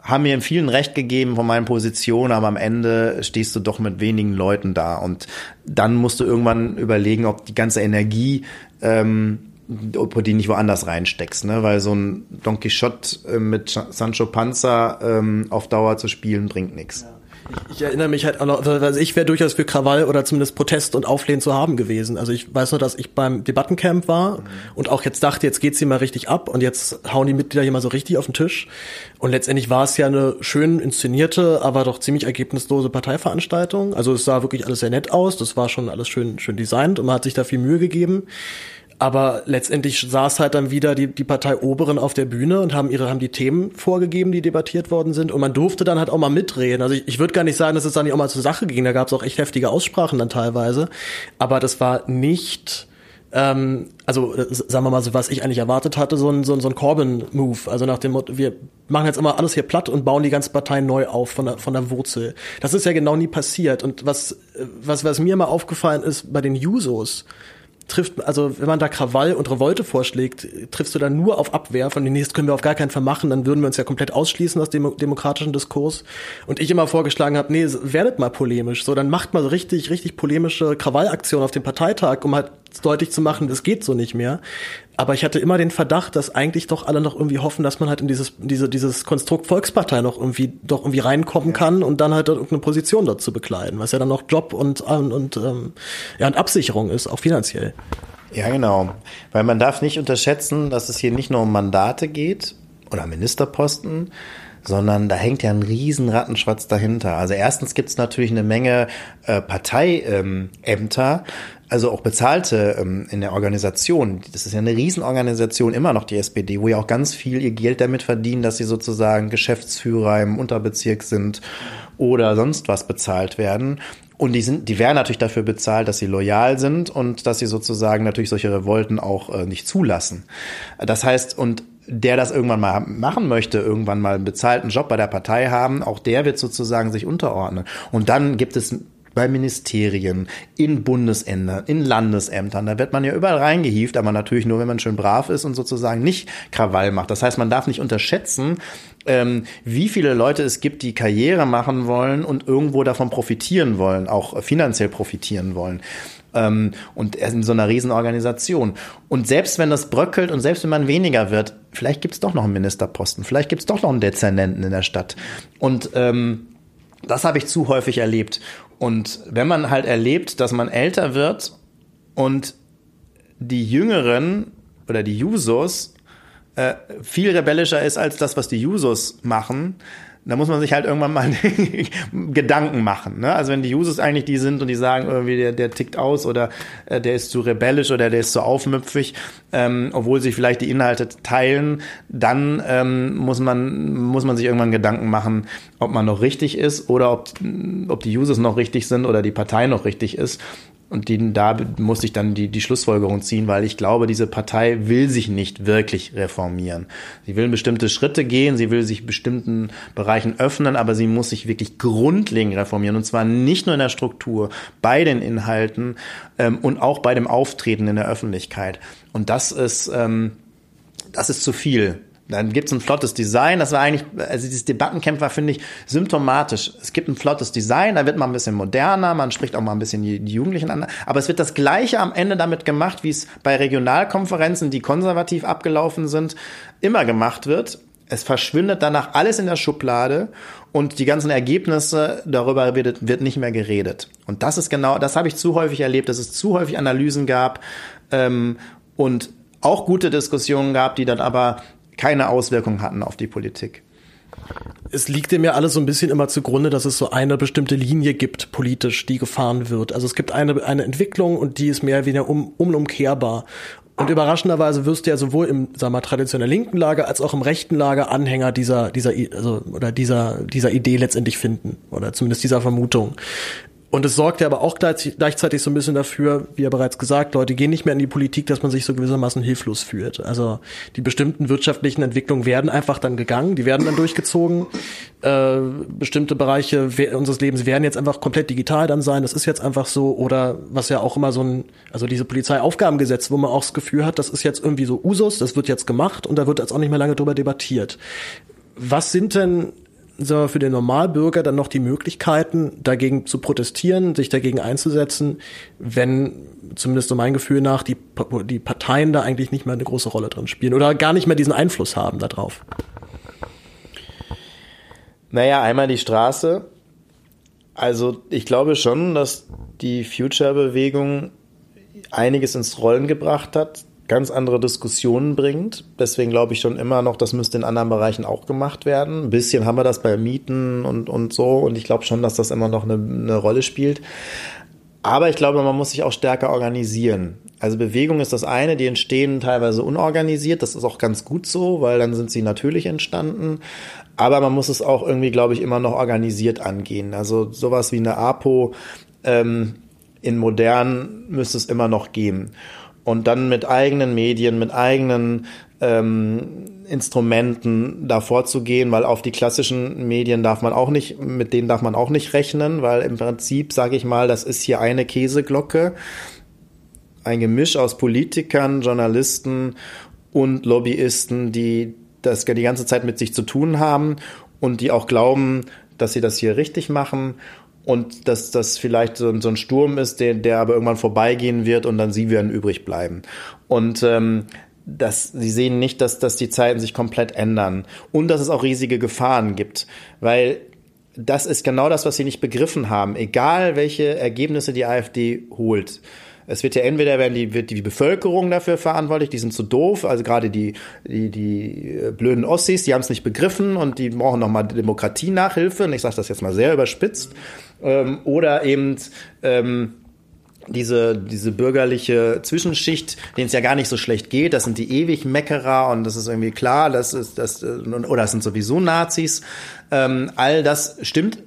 haben mir in vielen Recht gegeben von meinen Positionen, aber am Ende stehst du doch mit wenigen Leuten da. Und dann musst du irgendwann überlegen, ob die ganze Energie ähm, ob du die nicht woanders reinsteckst, ne? Weil so ein Don Quixote äh, mit Sancho Panza ähm, auf Dauer zu spielen bringt nichts. Ja. Ich, erinnere mich halt auch noch, also ich wäre durchaus für Krawall oder zumindest Protest und Auflehnen zu haben gewesen. Also ich weiß nur, dass ich beim Debattencamp war mhm. und auch jetzt dachte, jetzt geht's hier mal richtig ab und jetzt hauen die Mitglieder hier mal so richtig auf den Tisch. Und letztendlich war es ja eine schön inszenierte, aber doch ziemlich ergebnislose Parteiveranstaltung. Also es sah wirklich alles sehr nett aus, das war schon alles schön, schön designt und man hat sich da viel Mühe gegeben. Aber letztendlich saß halt dann wieder die, die Partei Oberen auf der Bühne und haben ihre, haben die Themen vorgegeben, die debattiert worden sind. Und man durfte dann halt auch mal mitreden. Also ich, ich würde gar nicht sagen, dass es dann nicht auch mal zur Sache ging. Da gab es auch echt heftige Aussprachen dann teilweise. Aber das war nicht, ähm, also sagen wir mal so, was ich eigentlich erwartet hatte, so ein, so ein, so ein Corbyn-Move. Also nach dem Motto, wir machen jetzt immer alles hier platt und bauen die ganze Partei neu auf von der, von der Wurzel. Das ist ja genau nie passiert. Und was, was, was mir mal aufgefallen ist bei den Jusos, trifft, also wenn man da Krawall und Revolte vorschlägt, triffst du dann nur auf Abwehr, von den nächsten können wir auf gar keinen Fall machen, dann würden wir uns ja komplett ausschließen aus dem demokratischen Diskurs. Und ich immer vorgeschlagen habe, nee, werdet mal polemisch, so dann macht mal so richtig, richtig polemische Krawallaktionen auf dem Parteitag, um halt deutlich zu machen, das geht so nicht mehr. Aber ich hatte immer den Verdacht, dass eigentlich doch alle noch irgendwie hoffen, dass man halt in dieses, diese, dieses Konstrukt Volkspartei noch irgendwie, doch irgendwie reinkommen kann und dann halt irgendeine Position dort zu bekleiden, was ja dann noch Job und, und, und, ähm, ja, und Absicherung ist, auch finanziell. Ja, genau. Weil man darf nicht unterschätzen, dass es hier nicht nur um Mandate geht oder Ministerposten, sondern da hängt ja ein riesen Rattenschwatz dahinter. Also erstens gibt es natürlich eine Menge äh, Parteiämter, also auch bezahlte ähm, in der Organisation. Das ist ja eine Riesenorganisation, immer noch die SPD, wo ja auch ganz viel ihr Geld damit verdienen, dass sie sozusagen Geschäftsführer im Unterbezirk sind oder sonst was bezahlt werden. Und die sind, die werden natürlich dafür bezahlt, dass sie loyal sind und dass sie sozusagen natürlich solche Revolten auch äh, nicht zulassen. Das heißt, und der das irgendwann mal machen möchte, irgendwann mal einen bezahlten Job bei der Partei haben, auch der wird sozusagen sich unterordnen. Und dann gibt es bei Ministerien, in Bundesämtern, in Landesämtern. Da wird man ja überall reingehieft, aber natürlich nur, wenn man schön brav ist und sozusagen nicht Krawall macht. Das heißt, man darf nicht unterschätzen, ähm, wie viele Leute es gibt, die Karriere machen wollen und irgendwo davon profitieren wollen, auch finanziell profitieren wollen. Ähm, und in so einer Riesenorganisation. Und selbst wenn das bröckelt und selbst wenn man weniger wird, vielleicht gibt es doch noch einen Ministerposten, vielleicht gibt es doch noch einen Dezernenten in der Stadt. Und ähm, das habe ich zu häufig erlebt. Und wenn man halt erlebt, dass man älter wird und die Jüngeren oder die Jusos äh, viel rebellischer ist als das, was die Jusos machen, da muss man sich halt irgendwann mal Gedanken machen. Ne? Also wenn die Users eigentlich die sind und die sagen, irgendwie der, der tickt aus oder äh, der ist zu rebellisch oder der ist zu aufmüpfig, ähm, obwohl sich vielleicht die Inhalte teilen, dann ähm, muss man muss man sich irgendwann Gedanken machen, ob man noch richtig ist oder ob ob die Users noch richtig sind oder die Partei noch richtig ist. Und die, da musste ich dann die, die Schlussfolgerung ziehen, weil ich glaube, diese Partei will sich nicht wirklich reformieren. Sie will bestimmte Schritte gehen, sie will sich bestimmten Bereichen öffnen, aber sie muss sich wirklich grundlegend reformieren. Und zwar nicht nur in der Struktur, bei den Inhalten ähm, und auch bei dem Auftreten in der Öffentlichkeit. Und das ist, ähm, das ist zu viel. Dann gibt es ein flottes Design. Das war eigentlich, also dieses Debattencamp war, finde ich, symptomatisch. Es gibt ein flottes Design, da wird man ein bisschen moderner, man spricht auch mal ein bisschen die, Jugendlichen an. Aber es wird das Gleiche am Ende damit gemacht, wie es bei Regionalkonferenzen, die konservativ abgelaufen sind, immer gemacht wird. Es verschwindet danach alles in der Schublade und die ganzen Ergebnisse, darüber wird, wird nicht mehr geredet. Und das ist genau, das habe ich zu häufig erlebt, dass es zu häufig Analysen gab ähm, und auch gute Diskussionen gab, die dann aber keine Auswirkungen hatten auf die Politik. es liegt dem ja alles so ein bisschen immer zugrunde, dass es so eine bestimmte Linie gibt, politisch, die gefahren wird. Also es gibt eine, eine Entwicklung und die ist mehr wieder um, unumkehrbar. Und überraschenderweise wirst du ja sowohl im, wir mal, traditionell linken Lager als auch im rechten Lager Anhänger dieser, dieser, also, oder dieser, dieser Idee letztendlich finden. Oder zumindest dieser Vermutung. Und es sorgt ja aber auch gleichzeitig so ein bisschen dafür, wie ja bereits gesagt, Leute gehen nicht mehr in die Politik, dass man sich so gewissermaßen hilflos fühlt. Also die bestimmten wirtschaftlichen Entwicklungen werden einfach dann gegangen, die werden dann durchgezogen. Äh, bestimmte Bereiche unseres Lebens werden jetzt einfach komplett digital dann sein. Das ist jetzt einfach so. Oder was ja auch immer so ein, also diese Polizeiaufgabengesetz, wo man auch das Gefühl hat, das ist jetzt irgendwie so Usus, das wird jetzt gemacht und da wird jetzt auch nicht mehr lange drüber debattiert. Was sind denn wir, für den Normalbürger dann noch die Möglichkeiten, dagegen zu protestieren, sich dagegen einzusetzen, wenn zumindest so mein Gefühl nach die, die Parteien da eigentlich nicht mehr eine große Rolle drin spielen oder gar nicht mehr diesen Einfluss haben darauf? Naja, einmal die Straße. Also ich glaube schon, dass die Future-Bewegung einiges ins Rollen gebracht hat ganz andere Diskussionen bringt. Deswegen glaube ich schon immer noch, das müsste in anderen Bereichen auch gemacht werden. Ein bisschen haben wir das bei Mieten und, und so. Und ich glaube schon, dass das immer noch eine, eine Rolle spielt. Aber ich glaube, man muss sich auch stärker organisieren. Also Bewegung ist das eine, die entstehen teilweise unorganisiert. Das ist auch ganz gut so, weil dann sind sie natürlich entstanden. Aber man muss es auch irgendwie, glaube ich, immer noch organisiert angehen. Also sowas wie eine APO ähm, in modern müsste es immer noch geben und dann mit eigenen Medien, mit eigenen ähm, Instrumenten da vorzugehen, weil auf die klassischen Medien darf man auch nicht, mit denen darf man auch nicht rechnen, weil im Prinzip, sage ich mal, das ist hier eine Käseglocke, ein Gemisch aus Politikern, Journalisten und Lobbyisten, die das die ganze Zeit mit sich zu tun haben und die auch glauben, dass sie das hier richtig machen und dass das vielleicht so, ein Sturm ist, der, der aber irgendwann vorbeigehen wird und dann sie werden übrig bleiben. Und ähm, dass sie sehen nicht, dass, dass die Zeiten sich komplett ändern und dass es auch riesige Gefahren gibt, weil das ist genau das, was sie nicht begriffen haben. Egal welche Ergebnisse die AfD holt, es wird ja entweder werden die, wird die Bevölkerung dafür verantwortlich, die sind zu doof, also gerade die, die, die äh, blöden Ossis, die haben es nicht begriffen und die brauchen nochmal Demokratie-Nachhilfe. Und ich sage das jetzt mal sehr überspitzt. Ähm, oder eben ähm, diese, diese bürgerliche Zwischenschicht, denen es ja gar nicht so schlecht geht, das sind die ewig Meckerer und das ist irgendwie klar, das ist das oder das sind sowieso Nazis. Ähm, all das stimmt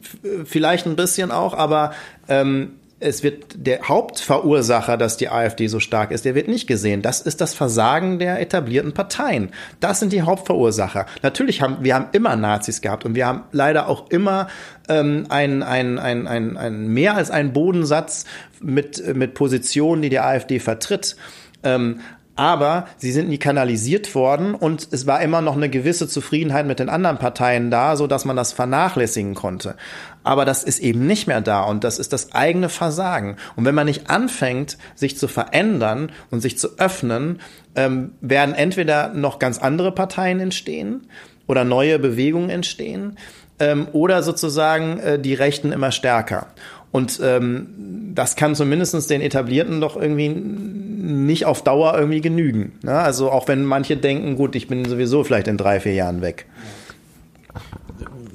vielleicht ein bisschen auch, aber ähm, es wird der Hauptverursacher, dass die AfD so stark ist, der wird nicht gesehen. Das ist das Versagen der etablierten Parteien. Das sind die Hauptverursacher. Natürlich haben wir haben immer Nazis gehabt und wir haben leider auch immer ähm, ein, ein, ein, ein, ein mehr als einen Bodensatz mit mit Positionen, die die AfD vertritt. Ähm, aber sie sind nie kanalisiert worden und es war immer noch eine gewisse Zufriedenheit mit den anderen Parteien da, so dass man das vernachlässigen konnte. Aber das ist eben nicht mehr da und das ist das eigene Versagen. Und wenn man nicht anfängt, sich zu verändern und sich zu öffnen, ähm, werden entweder noch ganz andere Parteien entstehen oder neue Bewegungen entstehen ähm, oder sozusagen äh, die Rechten immer stärker. Und ähm, das kann zumindest den Etablierten doch irgendwie nicht auf Dauer irgendwie genügen. Ne? Also auch wenn manche denken, gut, ich bin sowieso vielleicht in drei, vier Jahren weg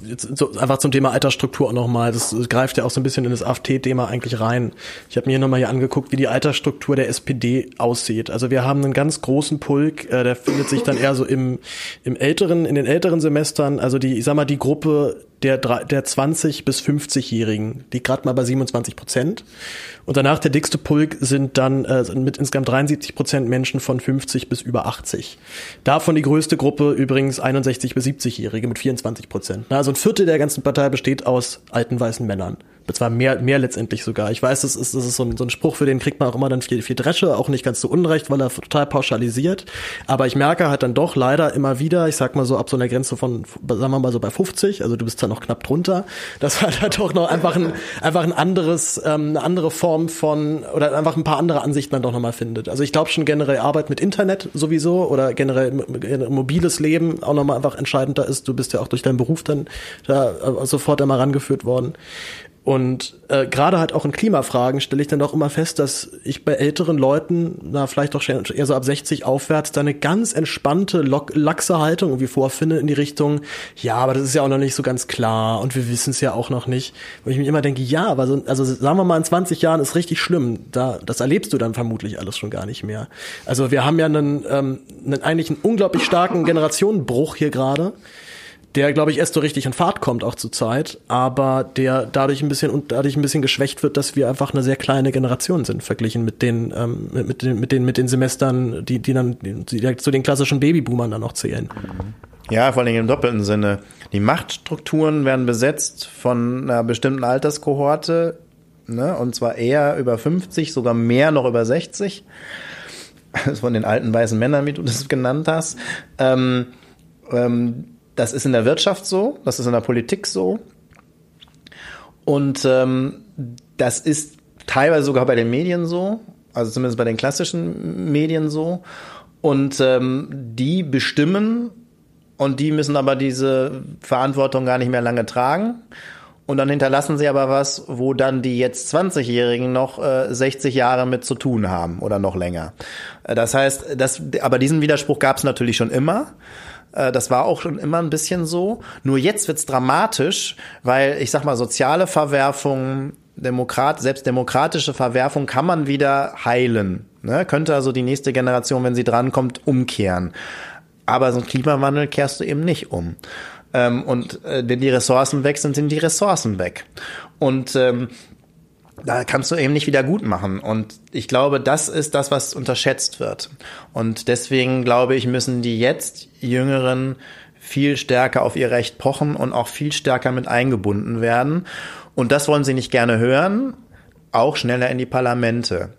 jetzt so einfach zum Thema Altersstruktur auch nochmal, das greift ja auch so ein bisschen in das AfD-Thema eigentlich rein. Ich habe mir hier nochmal hier angeguckt, wie die Altersstruktur der SPD aussieht. Also wir haben einen ganz großen Pulk, äh, der findet sich dann eher so im, im älteren, in den älteren Semestern, also die, ich sag mal, die Gruppe der, der 20 bis 50-Jährigen, die gerade mal bei 27 Prozent. Und danach der dickste Pulk sind dann äh, mit insgesamt 73 Prozent Menschen von 50 bis über 80. Davon die größte Gruppe übrigens 61 bis 70-Jährige mit 24 Prozent. Also ein Viertel der ganzen Partei besteht aus alten weißen Männern zwar mehr, mehr letztendlich sogar. Ich weiß, das ist, das ist so ein, so ein Spruch, für den kriegt man auch immer dann viel, viel Dresche, auch nicht ganz so unrecht, weil er total pauschalisiert. Aber ich merke halt dann doch leider immer wieder, ich sag mal so ab so einer Grenze von, sagen wir mal so bei 50, also du bist da noch knapp drunter, dass man halt doch noch einfach ein, einfach ein anderes, ähm, eine andere Form von, oder einfach ein paar andere Ansichten dann doch nochmal findet. Also ich glaube schon generell Arbeit mit Internet sowieso oder generell mobiles Leben auch nochmal einfach entscheidender ist. Du bist ja auch durch deinen Beruf dann da äh, sofort einmal rangeführt worden. Und äh, gerade halt auch in Klimafragen stelle ich dann auch immer fest, dass ich bei älteren Leuten, na vielleicht doch eher so ab 60 aufwärts, da eine ganz entspannte, laxe Haltung irgendwie vorfinde in die Richtung, ja, aber das ist ja auch noch nicht so ganz klar und wir wissen es ja auch noch nicht. Wo ich mir immer denke, ja, aber so, also sagen wir mal in 20 Jahren ist richtig schlimm, da das erlebst du dann vermutlich alles schon gar nicht mehr. Also wir haben ja einen, ähm, einen eigentlich einen unglaublich starken Generationenbruch hier gerade der, glaube ich, erst so richtig in Fahrt kommt, auch zur Zeit, aber der dadurch ein bisschen und dadurch ein bisschen geschwächt wird, dass wir einfach eine sehr kleine Generation sind, verglichen mit den, ähm, mit, den, mit den, mit den Semestern, die, die dann die, die zu den klassischen Babyboomern dann auch zählen. Ja, vor allem im doppelten Sinne. Die Machtstrukturen werden besetzt von einer bestimmten Alterskohorte, ne, und zwar eher über 50, sogar mehr noch über 60. Von den alten weißen Männern, wie du das genannt hast. Ähm, ähm, das ist in der Wirtschaft so, das ist in der Politik so. Und ähm, das ist teilweise sogar bei den Medien so, also zumindest bei den klassischen Medien so. Und ähm, die bestimmen und die müssen aber diese Verantwortung gar nicht mehr lange tragen. Und dann hinterlassen sie aber was, wo dann die jetzt 20-Jährigen noch äh, 60 Jahre mit zu tun haben oder noch länger. Äh, das heißt, das, aber diesen Widerspruch gab es natürlich schon immer. Äh, das war auch schon immer ein bisschen so. Nur jetzt wird's dramatisch, weil ich sag mal, soziale Verwerfungen, Demokrat, selbst demokratische Verwerfung kann man wieder heilen. Ne? Könnte also die nächste Generation, wenn sie drankommt, umkehren. Aber so ein Klimawandel kehrst du eben nicht um. Ähm, und äh, wenn die Ressourcen weg sind, sind die Ressourcen weg. Und ähm, da kannst du eben nicht wieder gut machen. Und ich glaube, das ist das, was unterschätzt wird. Und deswegen glaube ich, müssen die jetzt Jüngeren viel stärker auf ihr Recht pochen und auch viel stärker mit eingebunden werden. Und das wollen sie nicht gerne hören, auch schneller in die Parlamente.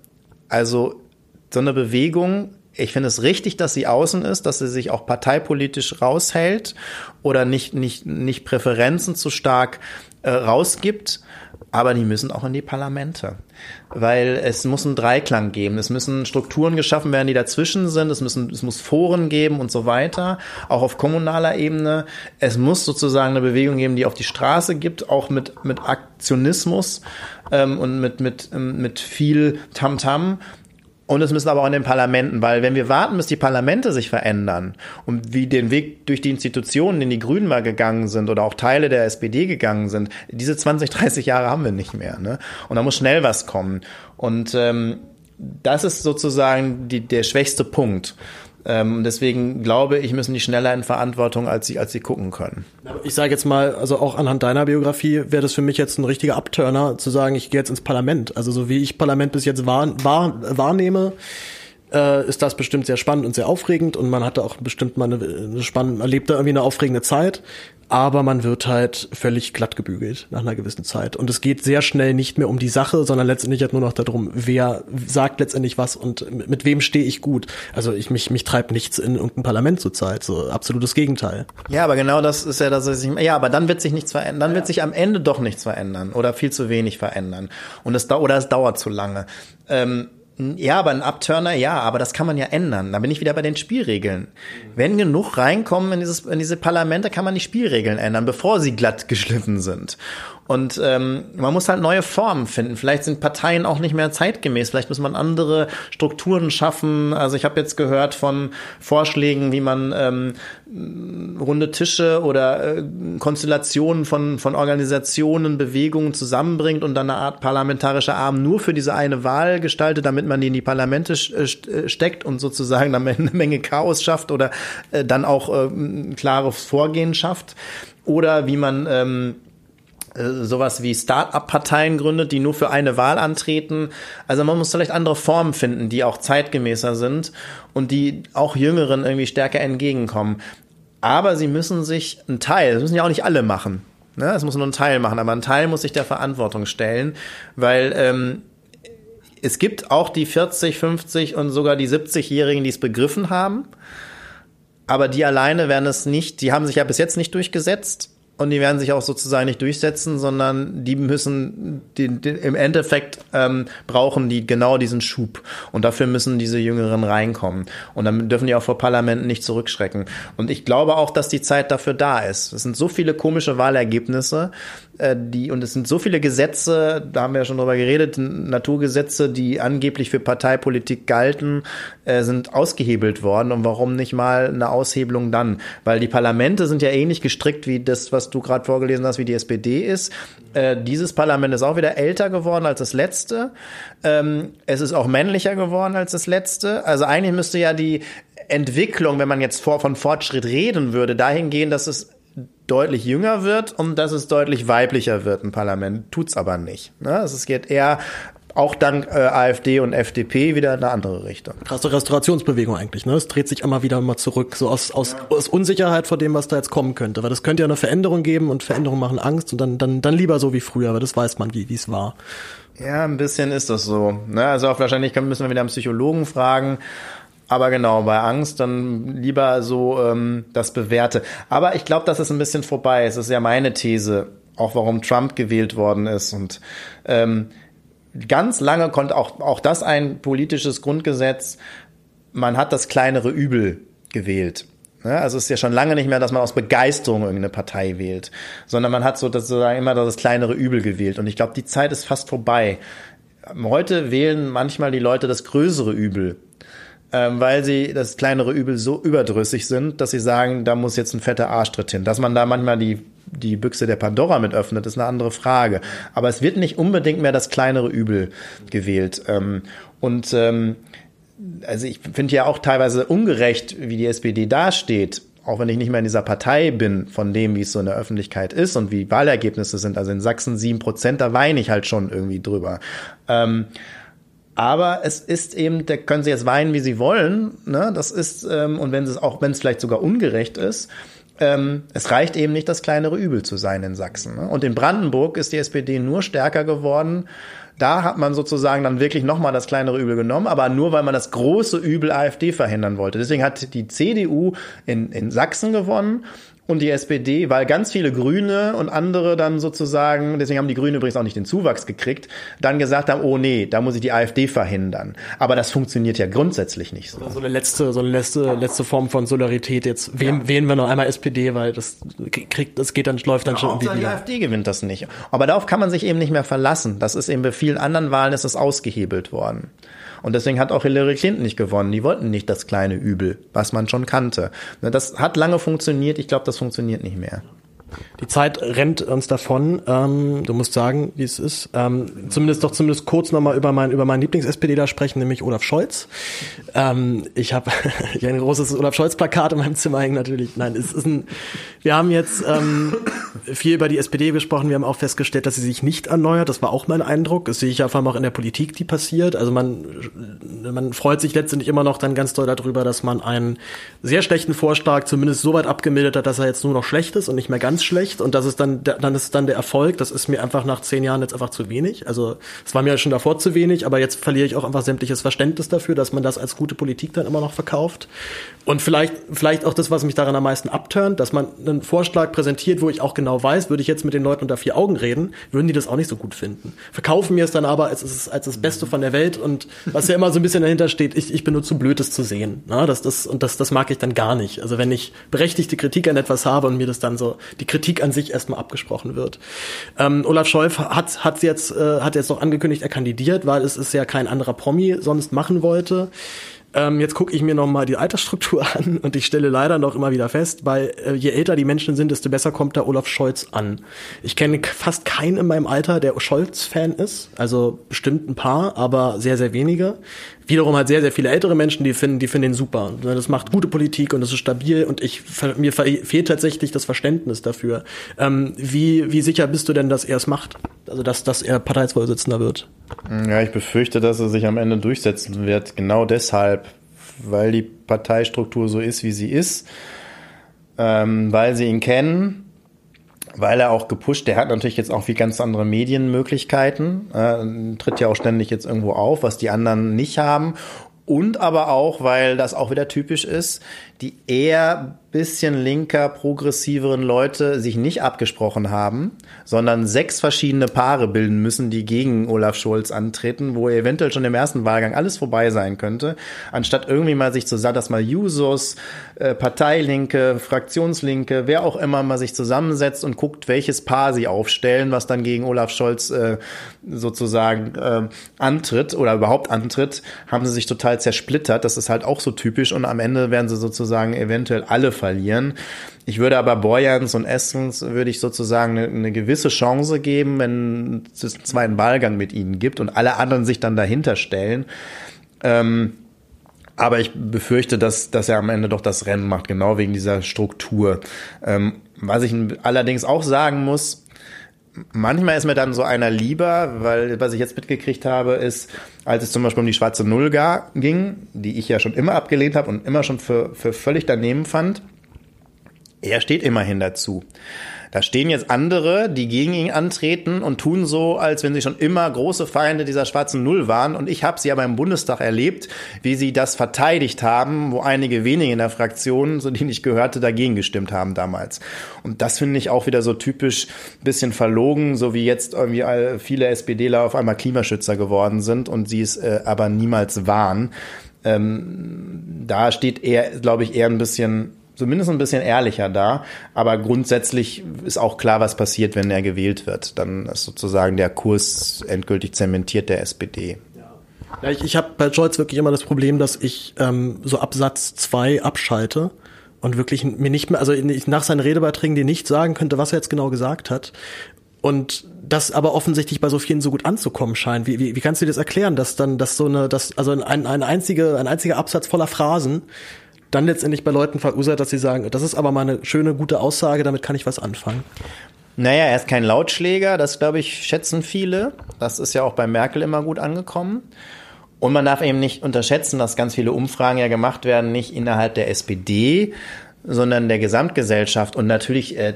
Also so eine Bewegung, ich finde es richtig, dass sie außen ist, dass sie sich auch parteipolitisch raushält oder nicht, nicht, nicht Präferenzen zu stark äh, rausgibt aber die müssen auch in die Parlamente. Weil es muss einen Dreiklang geben. Es müssen Strukturen geschaffen werden, die dazwischen sind. Es müssen, es muss Foren geben und so weiter. Auch auf kommunaler Ebene. Es muss sozusagen eine Bewegung geben, die auf die Straße gibt, auch mit, mit Aktionismus ähm, und mit, mit, ähm, mit viel Tamtam. -Tam und es müssen aber auch in den Parlamenten, weil wenn wir warten, bis die Parlamente sich verändern und wie den Weg durch die Institutionen, in die Grünen mal gegangen sind oder auch Teile der SPD gegangen sind, diese 20, 30 Jahre haben wir nicht mehr. Ne? Und da muss schnell was kommen. Und ähm, das ist sozusagen die, der schwächste Punkt. Ähm, deswegen glaube ich, müssen die schneller in Verantwortung, als sie, als sie gucken können. Ich sage jetzt mal, also auch anhand deiner Biografie wäre das für mich jetzt ein richtiger Upturner, zu sagen, ich gehe jetzt ins Parlament. Also so wie ich Parlament bis jetzt wahr, wahr, wahrnehme, äh, ist das bestimmt sehr spannend und sehr aufregend und man hatte auch bestimmt mal eine, eine spannende, erlebt da irgendwie eine aufregende Zeit aber man wird halt völlig glatt gebügelt nach einer gewissen Zeit. Und es geht sehr schnell nicht mehr um die Sache, sondern letztendlich halt nur noch darum, wer sagt letztendlich was und mit, mit wem stehe ich gut. Also ich mich, mich treibt nichts in irgendein Parlament zurzeit, so absolutes Gegenteil. Ja, aber genau das ist ja das, was ich, ja, aber dann wird sich nichts verändern, dann ja. wird sich am Ende doch nichts verändern oder viel zu wenig verändern. Und es, oder es dauert zu lange. Ähm, ja, aber ein Upturner, ja, aber das kann man ja ändern. Da bin ich wieder bei den Spielregeln. Wenn genug reinkommen in, dieses, in diese Parlamente, kann man die Spielregeln ändern, bevor sie glatt geschliffen sind. Und ähm, man muss halt neue Formen finden. Vielleicht sind Parteien auch nicht mehr zeitgemäß. Vielleicht muss man andere Strukturen schaffen. Also ich habe jetzt gehört von Vorschlägen, wie man ähm, runde Tische oder äh, Konstellationen von, von Organisationen, Bewegungen zusammenbringt und dann eine Art parlamentarischer Arm nur für diese eine Wahl gestaltet, damit man die in die Parlamente äh, äh, steckt und sozusagen damit eine Menge Chaos schafft oder äh, dann auch äh, klares Vorgehen schafft. Oder wie man ähm, äh, sowas wie Start-up-Parteien gründet, die nur für eine Wahl antreten. Also man muss vielleicht andere Formen finden, die auch zeitgemäßer sind und die auch Jüngeren irgendwie stärker entgegenkommen. Aber sie müssen sich ein Teil, das müssen ja auch nicht alle machen. Ne? Es muss nur ein Teil machen, aber ein Teil muss sich der Verantwortung stellen, weil ähm, es gibt auch die 40, 50 und sogar die 70-Jährigen, die es begriffen haben. Aber die alleine werden es nicht, die haben sich ja bis jetzt nicht durchgesetzt und die werden sich auch sozusagen nicht durchsetzen, sondern die müssen den, den, im Endeffekt ähm, brauchen die genau diesen Schub. Und dafür müssen diese Jüngeren reinkommen. Und dann dürfen die auch vor Parlamenten nicht zurückschrecken. Und ich glaube auch, dass die Zeit dafür da ist. Es sind so viele komische Wahlergebnisse, die und es sind so viele Gesetze, da haben wir ja schon drüber geredet, Naturgesetze, die angeblich für Parteipolitik galten, äh, sind ausgehebelt worden und warum nicht mal eine Aushebelung dann? Weil die Parlamente sind ja ähnlich gestrickt wie das, was du gerade vorgelesen hast, wie die SPD ist. Äh, dieses Parlament ist auch wieder älter geworden als das letzte. Ähm, es ist auch männlicher geworden als das letzte. Also eigentlich müsste ja die Entwicklung, wenn man jetzt vor, von Fortschritt reden würde, dahin gehen, dass es deutlich jünger wird und dass es deutlich weiblicher wird im Parlament. Tut's aber nicht. Ne? Also es geht eher auch dank äh, AfD und FDP wieder in eine andere Richtung. Krasse Restaurationsbewegung eigentlich, ne? Es dreht sich immer wieder mal zurück, so aus, aus, ja. aus Unsicherheit vor dem, was da jetzt kommen könnte. Weil das könnte ja eine Veränderung geben und Veränderungen machen Angst und dann, dann, dann lieber so wie früher, weil das weiß man, wie es war. Ja, ein bisschen ist das so. Ne? Also auch wahrscheinlich müssen wir wieder einen Psychologen fragen. Aber genau, bei Angst dann lieber so ähm, das Bewährte. Aber ich glaube, dass es ein bisschen vorbei ist. Das ist ja meine These, auch warum Trump gewählt worden ist. Und ähm, ganz lange konnte auch, auch das ein politisches Grundgesetz, man hat das kleinere Übel gewählt. Also es ist ja schon lange nicht mehr, dass man aus Begeisterung irgendeine Partei wählt, sondern man hat so sozusagen immer das kleinere Übel gewählt. Und ich glaube, die Zeit ist fast vorbei. Heute wählen manchmal die Leute das größere Übel, ähm, weil sie das kleinere Übel so überdrüssig sind, dass sie sagen, da muss jetzt ein fetter Arschtritt hin. Dass man da manchmal die die Büchse der Pandora mit öffnet, ist eine andere Frage. Aber es wird nicht unbedingt mehr das kleinere Übel gewählt. Ähm, und ähm, also ich finde ja auch teilweise ungerecht, wie die SPD dasteht, auch wenn ich nicht mehr in dieser Partei bin, von dem, wie es so in der Öffentlichkeit ist und wie Wahlergebnisse sind. Also in Sachsen sieben Prozent, da weine ich halt schon irgendwie drüber. Ähm, aber es ist eben, da können sie jetzt weinen, wie sie wollen. Ne? Das ist, ähm, und wenn es auch, wenn es vielleicht sogar ungerecht ist, ähm, es reicht eben nicht, das kleinere Übel zu sein in Sachsen. Ne? Und in Brandenburg ist die SPD nur stärker geworden. Da hat man sozusagen dann wirklich nochmal das kleinere Übel genommen, aber nur weil man das große Übel AfD verhindern wollte. Deswegen hat die CDU in, in Sachsen gewonnen und die SPD, weil ganz viele Grüne und andere dann sozusagen, deswegen haben die Grünen übrigens auch nicht den Zuwachs gekriegt, dann gesagt haben, oh nee, da muss ich die AfD verhindern. Aber das funktioniert ja grundsätzlich nicht so. So eine letzte, so eine letzte, letzte Form von Solidarität. Jetzt wählen, ja. wählen wir noch einmal SPD, weil das kriegt, das geht dann, läuft dann ja, schon irgendwie wieder. Die AfD gewinnt das nicht. Aber darauf kann man sich eben nicht mehr verlassen. Das ist eben bei vielen anderen Wahlen ist es ausgehebelt worden. Und deswegen hat auch Hillary Clinton nicht gewonnen. Die wollten nicht das kleine Übel, was man schon kannte. Das hat lange funktioniert. Ich glaube, das funktioniert nicht mehr. Die Zeit rennt uns davon. Ähm, du musst sagen, wie es ist. Ähm, zumindest doch zumindest kurz nochmal über, mein, über meinen Lieblings-SPD da sprechen, nämlich Olaf Scholz. Ähm, ich habe ein großes Olaf Scholz-Plakat in meinem Zimmer hängen natürlich. Nein, es ist ein. Wir haben jetzt ähm, viel über die SPD gesprochen. Wir haben auch festgestellt, dass sie sich nicht erneuert. Das war auch mein Eindruck. Das sehe ich ja vor allem auch in der Politik, die passiert. Also man, man freut sich letztendlich immer noch dann ganz doll darüber, dass man einen sehr schlechten Vorschlag zumindest so weit abgemildert hat, dass er jetzt nur noch schlecht ist und nicht mehr ganz ganz schlecht und das ist dann, dann ist dann der Erfolg. Das ist mir einfach nach zehn Jahren jetzt einfach zu wenig. Also es war mir schon davor zu wenig, aber jetzt verliere ich auch einfach sämtliches Verständnis dafür, dass man das als gute Politik dann immer noch verkauft. Und vielleicht, vielleicht auch das, was mich daran am meisten abturnt, dass man einen Vorschlag präsentiert, wo ich auch genau weiß, würde ich jetzt mit den Leuten unter vier Augen reden, würden die das auch nicht so gut finden. Verkaufen mir es dann aber als, als, das Beste von der Welt und was ja immer so ein bisschen dahinter steht, ich, ich bin nur zu blöd, das zu sehen. Na, das, das, und das, das mag ich dann gar nicht. Also wenn ich berechtigte Kritik an etwas habe und mir das dann so die Kritik an sich erstmal abgesprochen wird. Ähm, Olaf Scholz hat, hat jetzt, äh, hat jetzt noch angekündigt, er kandidiert, weil es ist ja kein anderer Promi sonst machen wollte. Ähm, jetzt gucke ich mir nochmal die Altersstruktur an und ich stelle leider noch immer wieder fest, weil äh, je älter die Menschen sind, desto besser kommt da Olaf Scholz an. Ich kenne fast keinen in meinem Alter, der Scholz-Fan ist. Also bestimmt ein paar, aber sehr, sehr wenige. Wiederum halt sehr, sehr viele ältere Menschen, die finden, die finden ihn super. Das macht gute Politik und das ist stabil und ich, mir fehlt tatsächlich das Verständnis dafür. Ähm, wie, wie sicher bist du denn, dass er es macht? Also, dass, dass er Parteivorsitzender wird? Ja, ich befürchte, dass er sich am Ende durchsetzen wird. Genau deshalb, weil die Parteistruktur so ist, wie sie ist, ähm, weil sie ihn kennen, weil er auch gepusht, der hat natürlich jetzt auch wie ganz andere Medienmöglichkeiten, äh, tritt ja auch ständig jetzt irgendwo auf, was die anderen nicht haben. Und aber auch, weil das auch wieder typisch ist, die eher bisschen linker, progressiveren Leute sich nicht abgesprochen haben, sondern sechs verschiedene Paare bilden müssen, die gegen Olaf Scholz antreten, wo eventuell schon im ersten Wahlgang alles vorbei sein könnte, anstatt irgendwie mal sich zusammen, dass mal Jusos, äh, Parteilinke, Fraktionslinke, wer auch immer mal sich zusammensetzt und guckt, welches Paar sie aufstellen, was dann gegen Olaf Scholz äh, sozusagen äh, antritt oder überhaupt antritt, haben sie sich total zersplittert. Das ist halt auch so typisch und am Ende werden sie sozusagen eventuell alle verlieren. Ich würde aber Borjans und Essens würde ich sozusagen eine, eine gewisse Chance geben, wenn es einen zweiten Wahlgang mit ihnen gibt und alle anderen sich dann dahinter stellen. Ähm, aber ich befürchte, dass, dass er am Ende doch das Rennen macht, genau wegen dieser Struktur. Ähm, was ich allerdings auch sagen muss, manchmal ist mir dann so einer lieber, weil was ich jetzt mitgekriegt habe, ist, als es zum Beispiel um die schwarze Null ging, die ich ja schon immer abgelehnt habe und immer schon für, für völlig daneben fand, er steht immerhin dazu. Da stehen jetzt andere, die gegen ihn antreten und tun so, als wenn sie schon immer große Feinde dieser schwarzen Null waren. Und ich habe sie aber im Bundestag erlebt, wie sie das verteidigt haben, wo einige wenige in der Fraktion, so die ich gehörte, dagegen gestimmt haben damals. Und das finde ich auch wieder so typisch bisschen verlogen, so wie jetzt irgendwie viele SPDler auf einmal Klimaschützer geworden sind und sie es äh, aber niemals waren. Ähm, da steht er, glaube ich, eher ein bisschen zumindest ein bisschen ehrlicher da. Aber grundsätzlich ist auch klar, was passiert, wenn er gewählt wird. Dann ist sozusagen der Kurs endgültig zementiert der SPD. Ja, ich, ich habe bei Scholz wirklich immer das Problem, dass ich ähm, so Absatz zwei abschalte und wirklich mir nicht mehr, also ich nach seinen Redebeiträgen dir nicht sagen könnte, was er jetzt genau gesagt hat. Und das aber offensichtlich bei so vielen so gut anzukommen scheint. Wie, wie, wie kannst du dir das erklären, dass dann, dass so eine, dass, also ein, ein, einzige, ein einziger Absatz voller Phrasen dann letztendlich bei Leuten verursacht, dass sie sagen, das ist aber mal eine schöne, gute Aussage, damit kann ich was anfangen. Naja, er ist kein Lautschläger, das glaube ich schätzen viele. Das ist ja auch bei Merkel immer gut angekommen. Und man darf eben nicht unterschätzen, dass ganz viele Umfragen ja gemacht werden, nicht innerhalb der SPD, sondern der Gesamtgesellschaft. Und natürlich äh,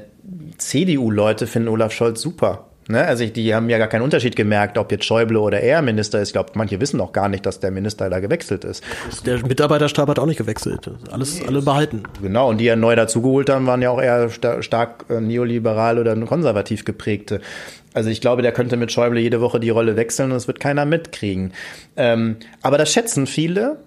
CDU-Leute finden Olaf Scholz super. Ne? Also die haben ja gar keinen Unterschied gemerkt, ob jetzt Schäuble oder er Minister ist. Ich glaube, manche wissen auch gar nicht, dass der Minister da gewechselt ist. Der Mitarbeiterstab hat auch nicht gewechselt. Alles nee, alle behalten. Genau, und die ja neu dazugeholt haben, waren ja auch eher stark, stark äh, neoliberal oder konservativ geprägte. Also ich glaube, der könnte mit Schäuble jede Woche die Rolle wechseln und es wird keiner mitkriegen. Ähm, aber das schätzen viele.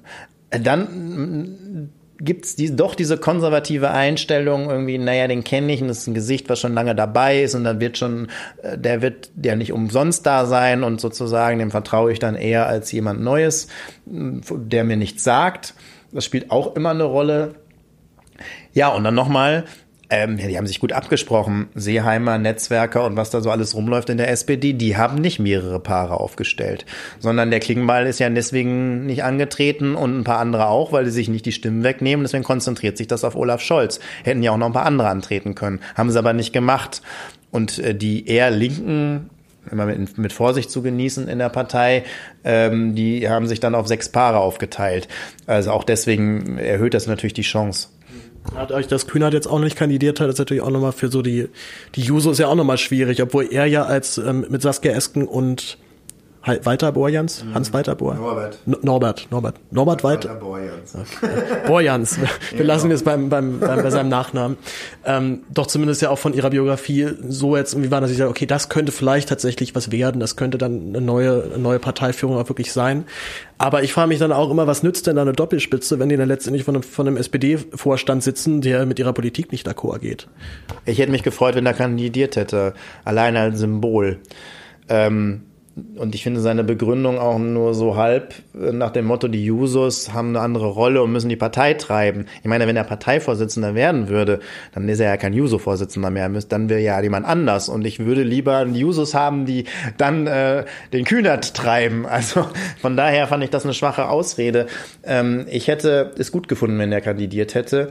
Dann gibt's die, doch diese konservative Einstellung irgendwie, naja, den kenne ich und das ist ein Gesicht, was schon lange dabei ist und dann wird schon, äh, der wird ja nicht umsonst da sein und sozusagen dem vertraue ich dann eher als jemand Neues, der mir nichts sagt. Das spielt auch immer eine Rolle. Ja, und dann nochmal, ähm, ja, die haben sich gut abgesprochen. Seeheimer, Netzwerker und was da so alles rumläuft in der SPD, die haben nicht mehrere Paare aufgestellt, sondern der Klingenball ist ja deswegen nicht angetreten und ein paar andere auch, weil die sich nicht die Stimmen wegnehmen. Deswegen konzentriert sich das auf Olaf Scholz. Hätten ja auch noch ein paar andere antreten können, haben sie aber nicht gemacht. Und äh, die eher linken immer mit, mit Vorsicht zu genießen in der Partei. Ähm, die haben sich dann auf sechs Paare aufgeteilt. Also auch deswegen erhöht das natürlich die Chance. Dadurch, dass Kühnert jetzt auch nicht kandidiert hat, ist natürlich auch nochmal für so die, die Juso ist ja auch nochmal schwierig, obwohl er ja als ähm, mit Saskia Esken und Walter Borjans? Mhm. Hans Walter Bohr? Norbert. Norbert, Norbert. Norbert Walter. Walter Borjans. Okay. Borjans. Wir genau. lassen es beim, beim, beim, bei seinem Nachnamen. Ähm, doch zumindest ja auch von ihrer Biografie so jetzt irgendwie war, dass ich sage, okay, das könnte vielleicht tatsächlich was werden. Das könnte dann eine neue, eine neue Parteiführung auch wirklich sein. Aber ich frage mich dann auch immer, was nützt denn da eine Doppelspitze, wenn die dann letztendlich von einem, von einem SPD-Vorstand sitzen, der mit ihrer Politik nicht d'accord geht? Ich hätte mich gefreut, wenn er kandidiert hätte. Alleine als Symbol. Ähm und ich finde seine Begründung auch nur so halb äh, nach dem Motto, die Jusos haben eine andere Rolle und müssen die Partei treiben. Ich meine, wenn er Parteivorsitzender werden würde, dann ist er ja kein Juso-Vorsitzender mehr, dann wäre ja jemand anders. Und ich würde lieber Jusos haben, die dann äh, den Kühnert treiben. Also von daher fand ich das eine schwache Ausrede. Ähm, ich hätte es gut gefunden, wenn er kandidiert hätte.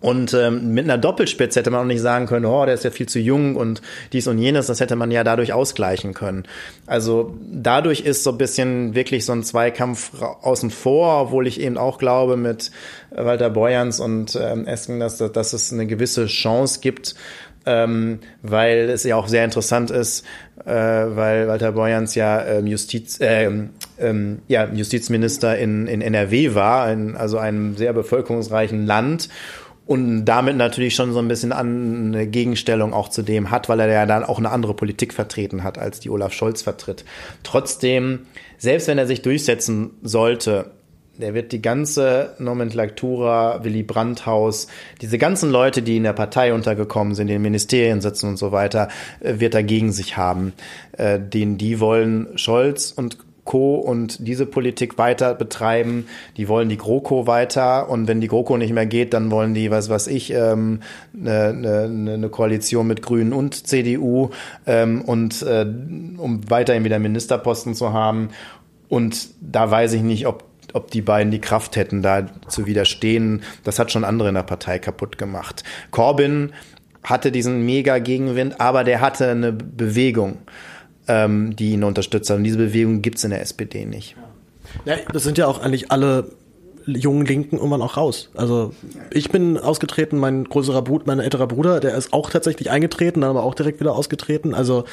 Und ähm, mit einer Doppelspitze hätte man auch nicht sagen können, oh, der ist ja viel zu jung und dies und jenes, das hätte man ja dadurch ausgleichen können. Also dadurch ist so ein bisschen wirklich so ein Zweikampf außen vor, obwohl ich eben auch glaube mit Walter Borjans und ähm, Esken, dass, dass es eine gewisse Chance gibt, ähm, weil es ja auch sehr interessant ist, äh, weil Walter Borjans ja ähm, Justiz, äh, ähm, ja, Justizminister in, in NRW war, in, also einem sehr bevölkerungsreichen Land und damit natürlich schon so ein bisschen eine Gegenstellung auch zu dem hat, weil er ja dann auch eine andere Politik vertreten hat, als die Olaf Scholz vertritt. Trotzdem, selbst wenn er sich durchsetzen sollte, der wird die ganze Nomenklatura, Willy Brandt-Haus, diese ganzen Leute, die in der Partei untergekommen sind, in Ministerien sitzen und so weiter, äh, wird er gegen sich haben. Äh, den, die wollen Scholz und Co. und diese Politik weiter betreiben. Die wollen die GroKo weiter und wenn die GroKo nicht mehr geht, dann wollen die, was weiß ich, ähm, eine, eine, eine Koalition mit Grünen und CDU ähm, und äh, um weiterhin wieder Ministerposten zu haben. Und da weiß ich nicht, ob ob die beiden die Kraft hätten, da zu widerstehen. Das hat schon andere in der Partei kaputt gemacht. Corbyn hatte diesen mega Gegenwind, aber der hatte eine Bewegung ähm, die ihn unterstützt haben. Diese Bewegung gibt es in der SPD nicht. Ja, das sind ja auch eigentlich alle jungen Linken irgendwann auch raus. Also ich bin ausgetreten, mein größerer Bruder, mein älterer Bruder, der ist auch tatsächlich eingetreten, dann aber auch direkt wieder ausgetreten. Also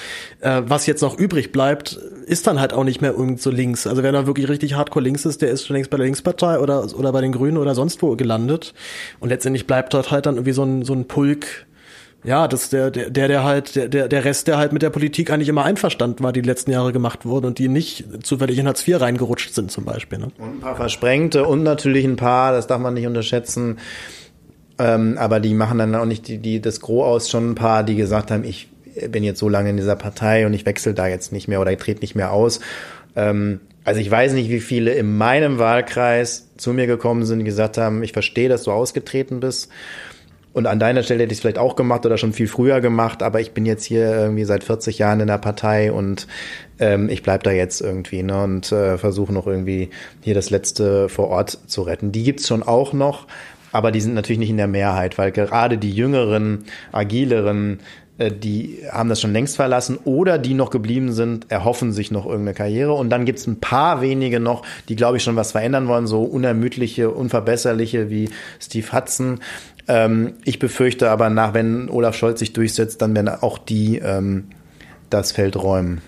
äh, was jetzt noch übrig bleibt, ist dann halt auch nicht mehr irgend so links. Also wer da wirklich richtig hardcore links ist, der ist schon längst bei der Linkspartei oder, oder bei den Grünen oder sonst wo gelandet. Und letztendlich bleibt dort halt dann irgendwie so ein, so ein Pulk ja, das der, der, der halt, der, der, Rest, der halt mit der Politik eigentlich immer einverstanden war, die letzten Jahre gemacht wurden und die nicht zufällig in Hartz IV reingerutscht sind zum Beispiel. Ne? Und ein paar Versprengte und natürlich ein paar, das darf man nicht unterschätzen, ähm, aber die machen dann auch nicht die, die das Gros aus, schon ein paar, die gesagt haben, ich bin jetzt so lange in dieser Partei und ich wechsle da jetzt nicht mehr oder ich trete nicht mehr aus. Ähm, also ich weiß nicht, wie viele in meinem Wahlkreis zu mir gekommen sind, die gesagt haben, ich verstehe, dass du ausgetreten bist und an deiner Stelle hätte ich es vielleicht auch gemacht oder schon viel früher gemacht, aber ich bin jetzt hier irgendwie seit 40 Jahren in der Partei und ähm, ich bleib da jetzt irgendwie ne, und äh, versuche noch irgendwie hier das Letzte vor Ort zu retten. Die gibt's schon auch noch, aber die sind natürlich nicht in der Mehrheit, weil gerade die jüngeren, agileren, äh, die haben das schon längst verlassen oder die noch geblieben sind, erhoffen sich noch irgendeine Karriere. Und dann gibt's ein paar wenige noch, die, glaube ich, schon was verändern wollen, so unermüdliche, unverbesserliche wie Steve Hudson. Ähm, ich befürchte aber nach, wenn Olaf Scholz sich durchsetzt, dann werden auch die ähm, das Feld räumen.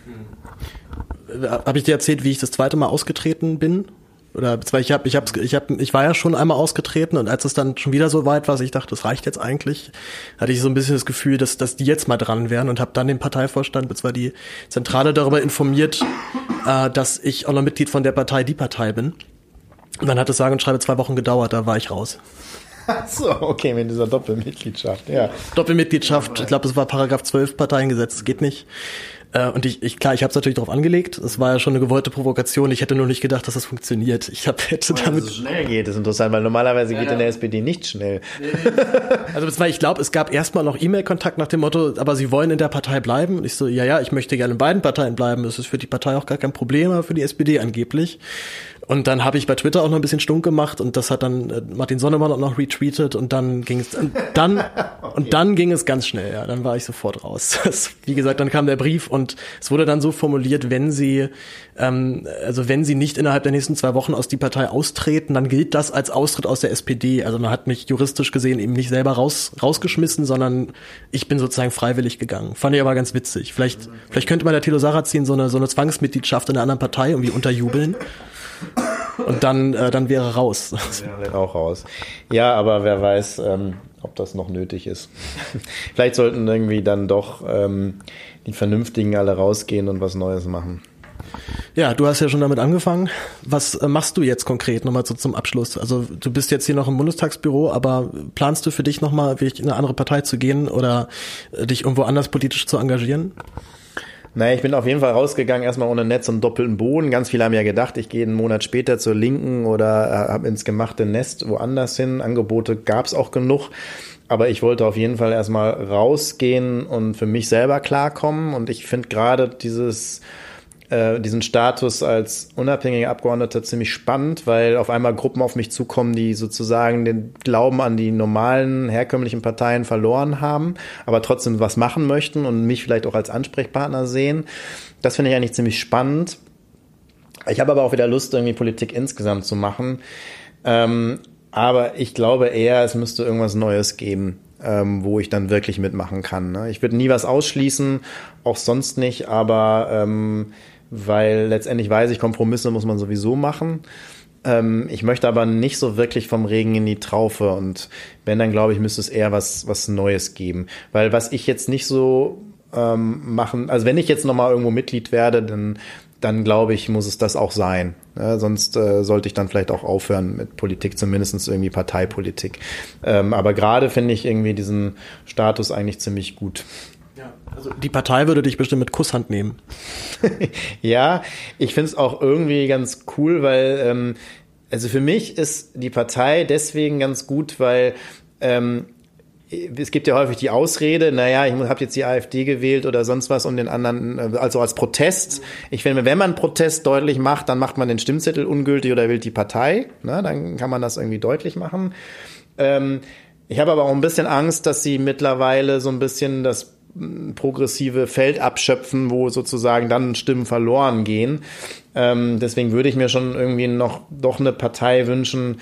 Habe ich dir erzählt, wie ich das zweite Mal ausgetreten bin? Oder ich habe ich hab, ich hab, ich war ja schon einmal ausgetreten und als es dann schon wieder so weit war, ich dachte, das reicht jetzt eigentlich, hatte ich so ein bisschen das Gefühl, dass dass die jetzt mal dran wären und habe dann den Parteivorstand, zwar die Zentrale darüber informiert, äh, dass ich auch noch Mitglied von der Partei Die Partei bin. Und dann hat es sage und schreibe zwei Wochen gedauert, da war ich raus. So, okay, mit dieser Doppelmitgliedschaft, ja. Doppelmitgliedschaft, ich glaube, es war Paragraph 12 Parteiengesetz, das geht nicht. Äh, und ich, ich klar, ich habe es natürlich darauf angelegt. Es war ja schon eine gewollte Provokation. Ich hätte nur nicht gedacht, dass das funktioniert. Ich hab, hätte oh, damit. So schnell geht, das ist interessant, weil normalerweise ja, geht ja. in der SPD nicht schnell. also das war, ich glaube, es gab erstmal noch E-Mail-Kontakt nach dem Motto, aber Sie wollen in der Partei bleiben. Und ich so, ja, ja, ich möchte gerne in beiden Parteien bleiben. Das ist für die Partei auch gar kein Problem, aber für die SPD angeblich. Und dann habe ich bei Twitter auch noch ein bisschen stunk gemacht und das hat dann äh, Martin Sonnemann auch noch retweetet und dann ging es und dann okay. und dann ging es ganz schnell, ja, dann war ich sofort raus. Das, wie gesagt, dann kam der Brief und es wurde dann so formuliert, wenn sie ähm, also wenn sie nicht innerhalb der nächsten zwei Wochen aus die Partei austreten, dann gilt das als Austritt aus der SPD. Also man hat mich juristisch gesehen eben nicht selber raus rausgeschmissen, sondern ich bin sozusagen freiwillig gegangen. Fand ich aber ganz witzig. Vielleicht vielleicht könnte man der Thilo Sarrazin so eine so eine Zwangsmitgliedschaft in einer anderen Partei irgendwie unterjubeln. Und dann, äh, dann wäre raus. Wäre auch raus. Ja, aber wer weiß, ähm, ob das noch nötig ist. Vielleicht sollten irgendwie dann doch ähm, die Vernünftigen alle rausgehen und was Neues machen. Ja, du hast ja schon damit angefangen. Was äh, machst du jetzt konkret nochmal so zum Abschluss? Also du bist jetzt hier noch im Bundestagsbüro, aber planst du für dich nochmal wirklich in eine andere Partei zu gehen oder äh, dich irgendwo anders politisch zu engagieren? Naja, ich bin auf jeden Fall rausgegangen, erstmal ohne Netz und doppelten Boden. Ganz viele haben ja gedacht, ich gehe einen Monat später zur Linken oder äh, habe ins gemachte Nest woanders hin. Angebote gab es auch genug. Aber ich wollte auf jeden Fall erstmal rausgehen und für mich selber klarkommen. Und ich finde gerade dieses äh, diesen Status als unabhängiger Abgeordneter ziemlich spannend, weil auf einmal Gruppen auf mich zukommen, die sozusagen den Glauben an die normalen, herkömmlichen Parteien verloren haben, aber trotzdem was machen möchten und mich vielleicht auch als Ansprechpartner sehen. Das finde ich eigentlich ziemlich spannend. Ich habe aber auch wieder Lust, irgendwie Politik insgesamt zu machen. Ähm, aber ich glaube eher, es müsste irgendwas Neues geben, ähm, wo ich dann wirklich mitmachen kann. Ne? Ich würde nie was ausschließen, auch sonst nicht, aber ähm, weil letztendlich weiß ich, Kompromisse muss man sowieso machen. Ähm, ich möchte aber nicht so wirklich vom Regen in die Traufe und wenn, dann glaube ich, müsste es eher was, was Neues geben. Weil was ich jetzt nicht so ähm, machen, also wenn ich jetzt nochmal irgendwo Mitglied werde, dann dann glaube ich, muss es das auch sein. Ja, sonst äh, sollte ich dann vielleicht auch aufhören mit Politik, zumindest irgendwie Parteipolitik. Ähm, aber gerade finde ich irgendwie diesen Status eigentlich ziemlich gut. Also die Partei würde dich bestimmt mit Kusshand nehmen. ja, ich finde es auch irgendwie ganz cool, weil ähm, also für mich ist die Partei deswegen ganz gut, weil ähm, es gibt ja häufig die Ausrede, naja, ich habe jetzt die AfD gewählt oder sonst was, um den anderen, äh, also als Protest. Ich finde, wenn man Protest deutlich macht, dann macht man den Stimmzettel ungültig oder wählt die Partei. Na, dann kann man das irgendwie deutlich machen. Ähm, ich habe aber auch ein bisschen Angst, dass sie mittlerweile so ein bisschen das progressive Feld abschöpfen, wo sozusagen dann Stimmen verloren gehen. Ähm, deswegen würde ich mir schon irgendwie noch doch eine Partei wünschen,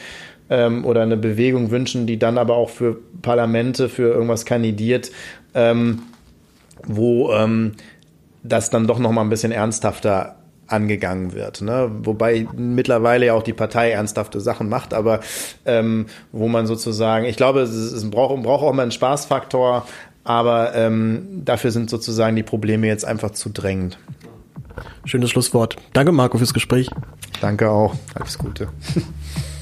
ähm, oder eine Bewegung wünschen, die dann aber auch für Parlamente, für irgendwas kandidiert, ähm, wo ähm, das dann doch noch mal ein bisschen ernsthafter angegangen wird. Ne? Wobei mittlerweile ja auch die Partei ernsthafte Sachen macht, aber ähm, wo man sozusagen, ich glaube, es, es braucht, braucht auch mal einen Spaßfaktor, aber ähm, dafür sind sozusagen die Probleme jetzt einfach zu drängend. Schönes Schlusswort. Danke, Marco, fürs Gespräch. Danke auch. Alles Gute.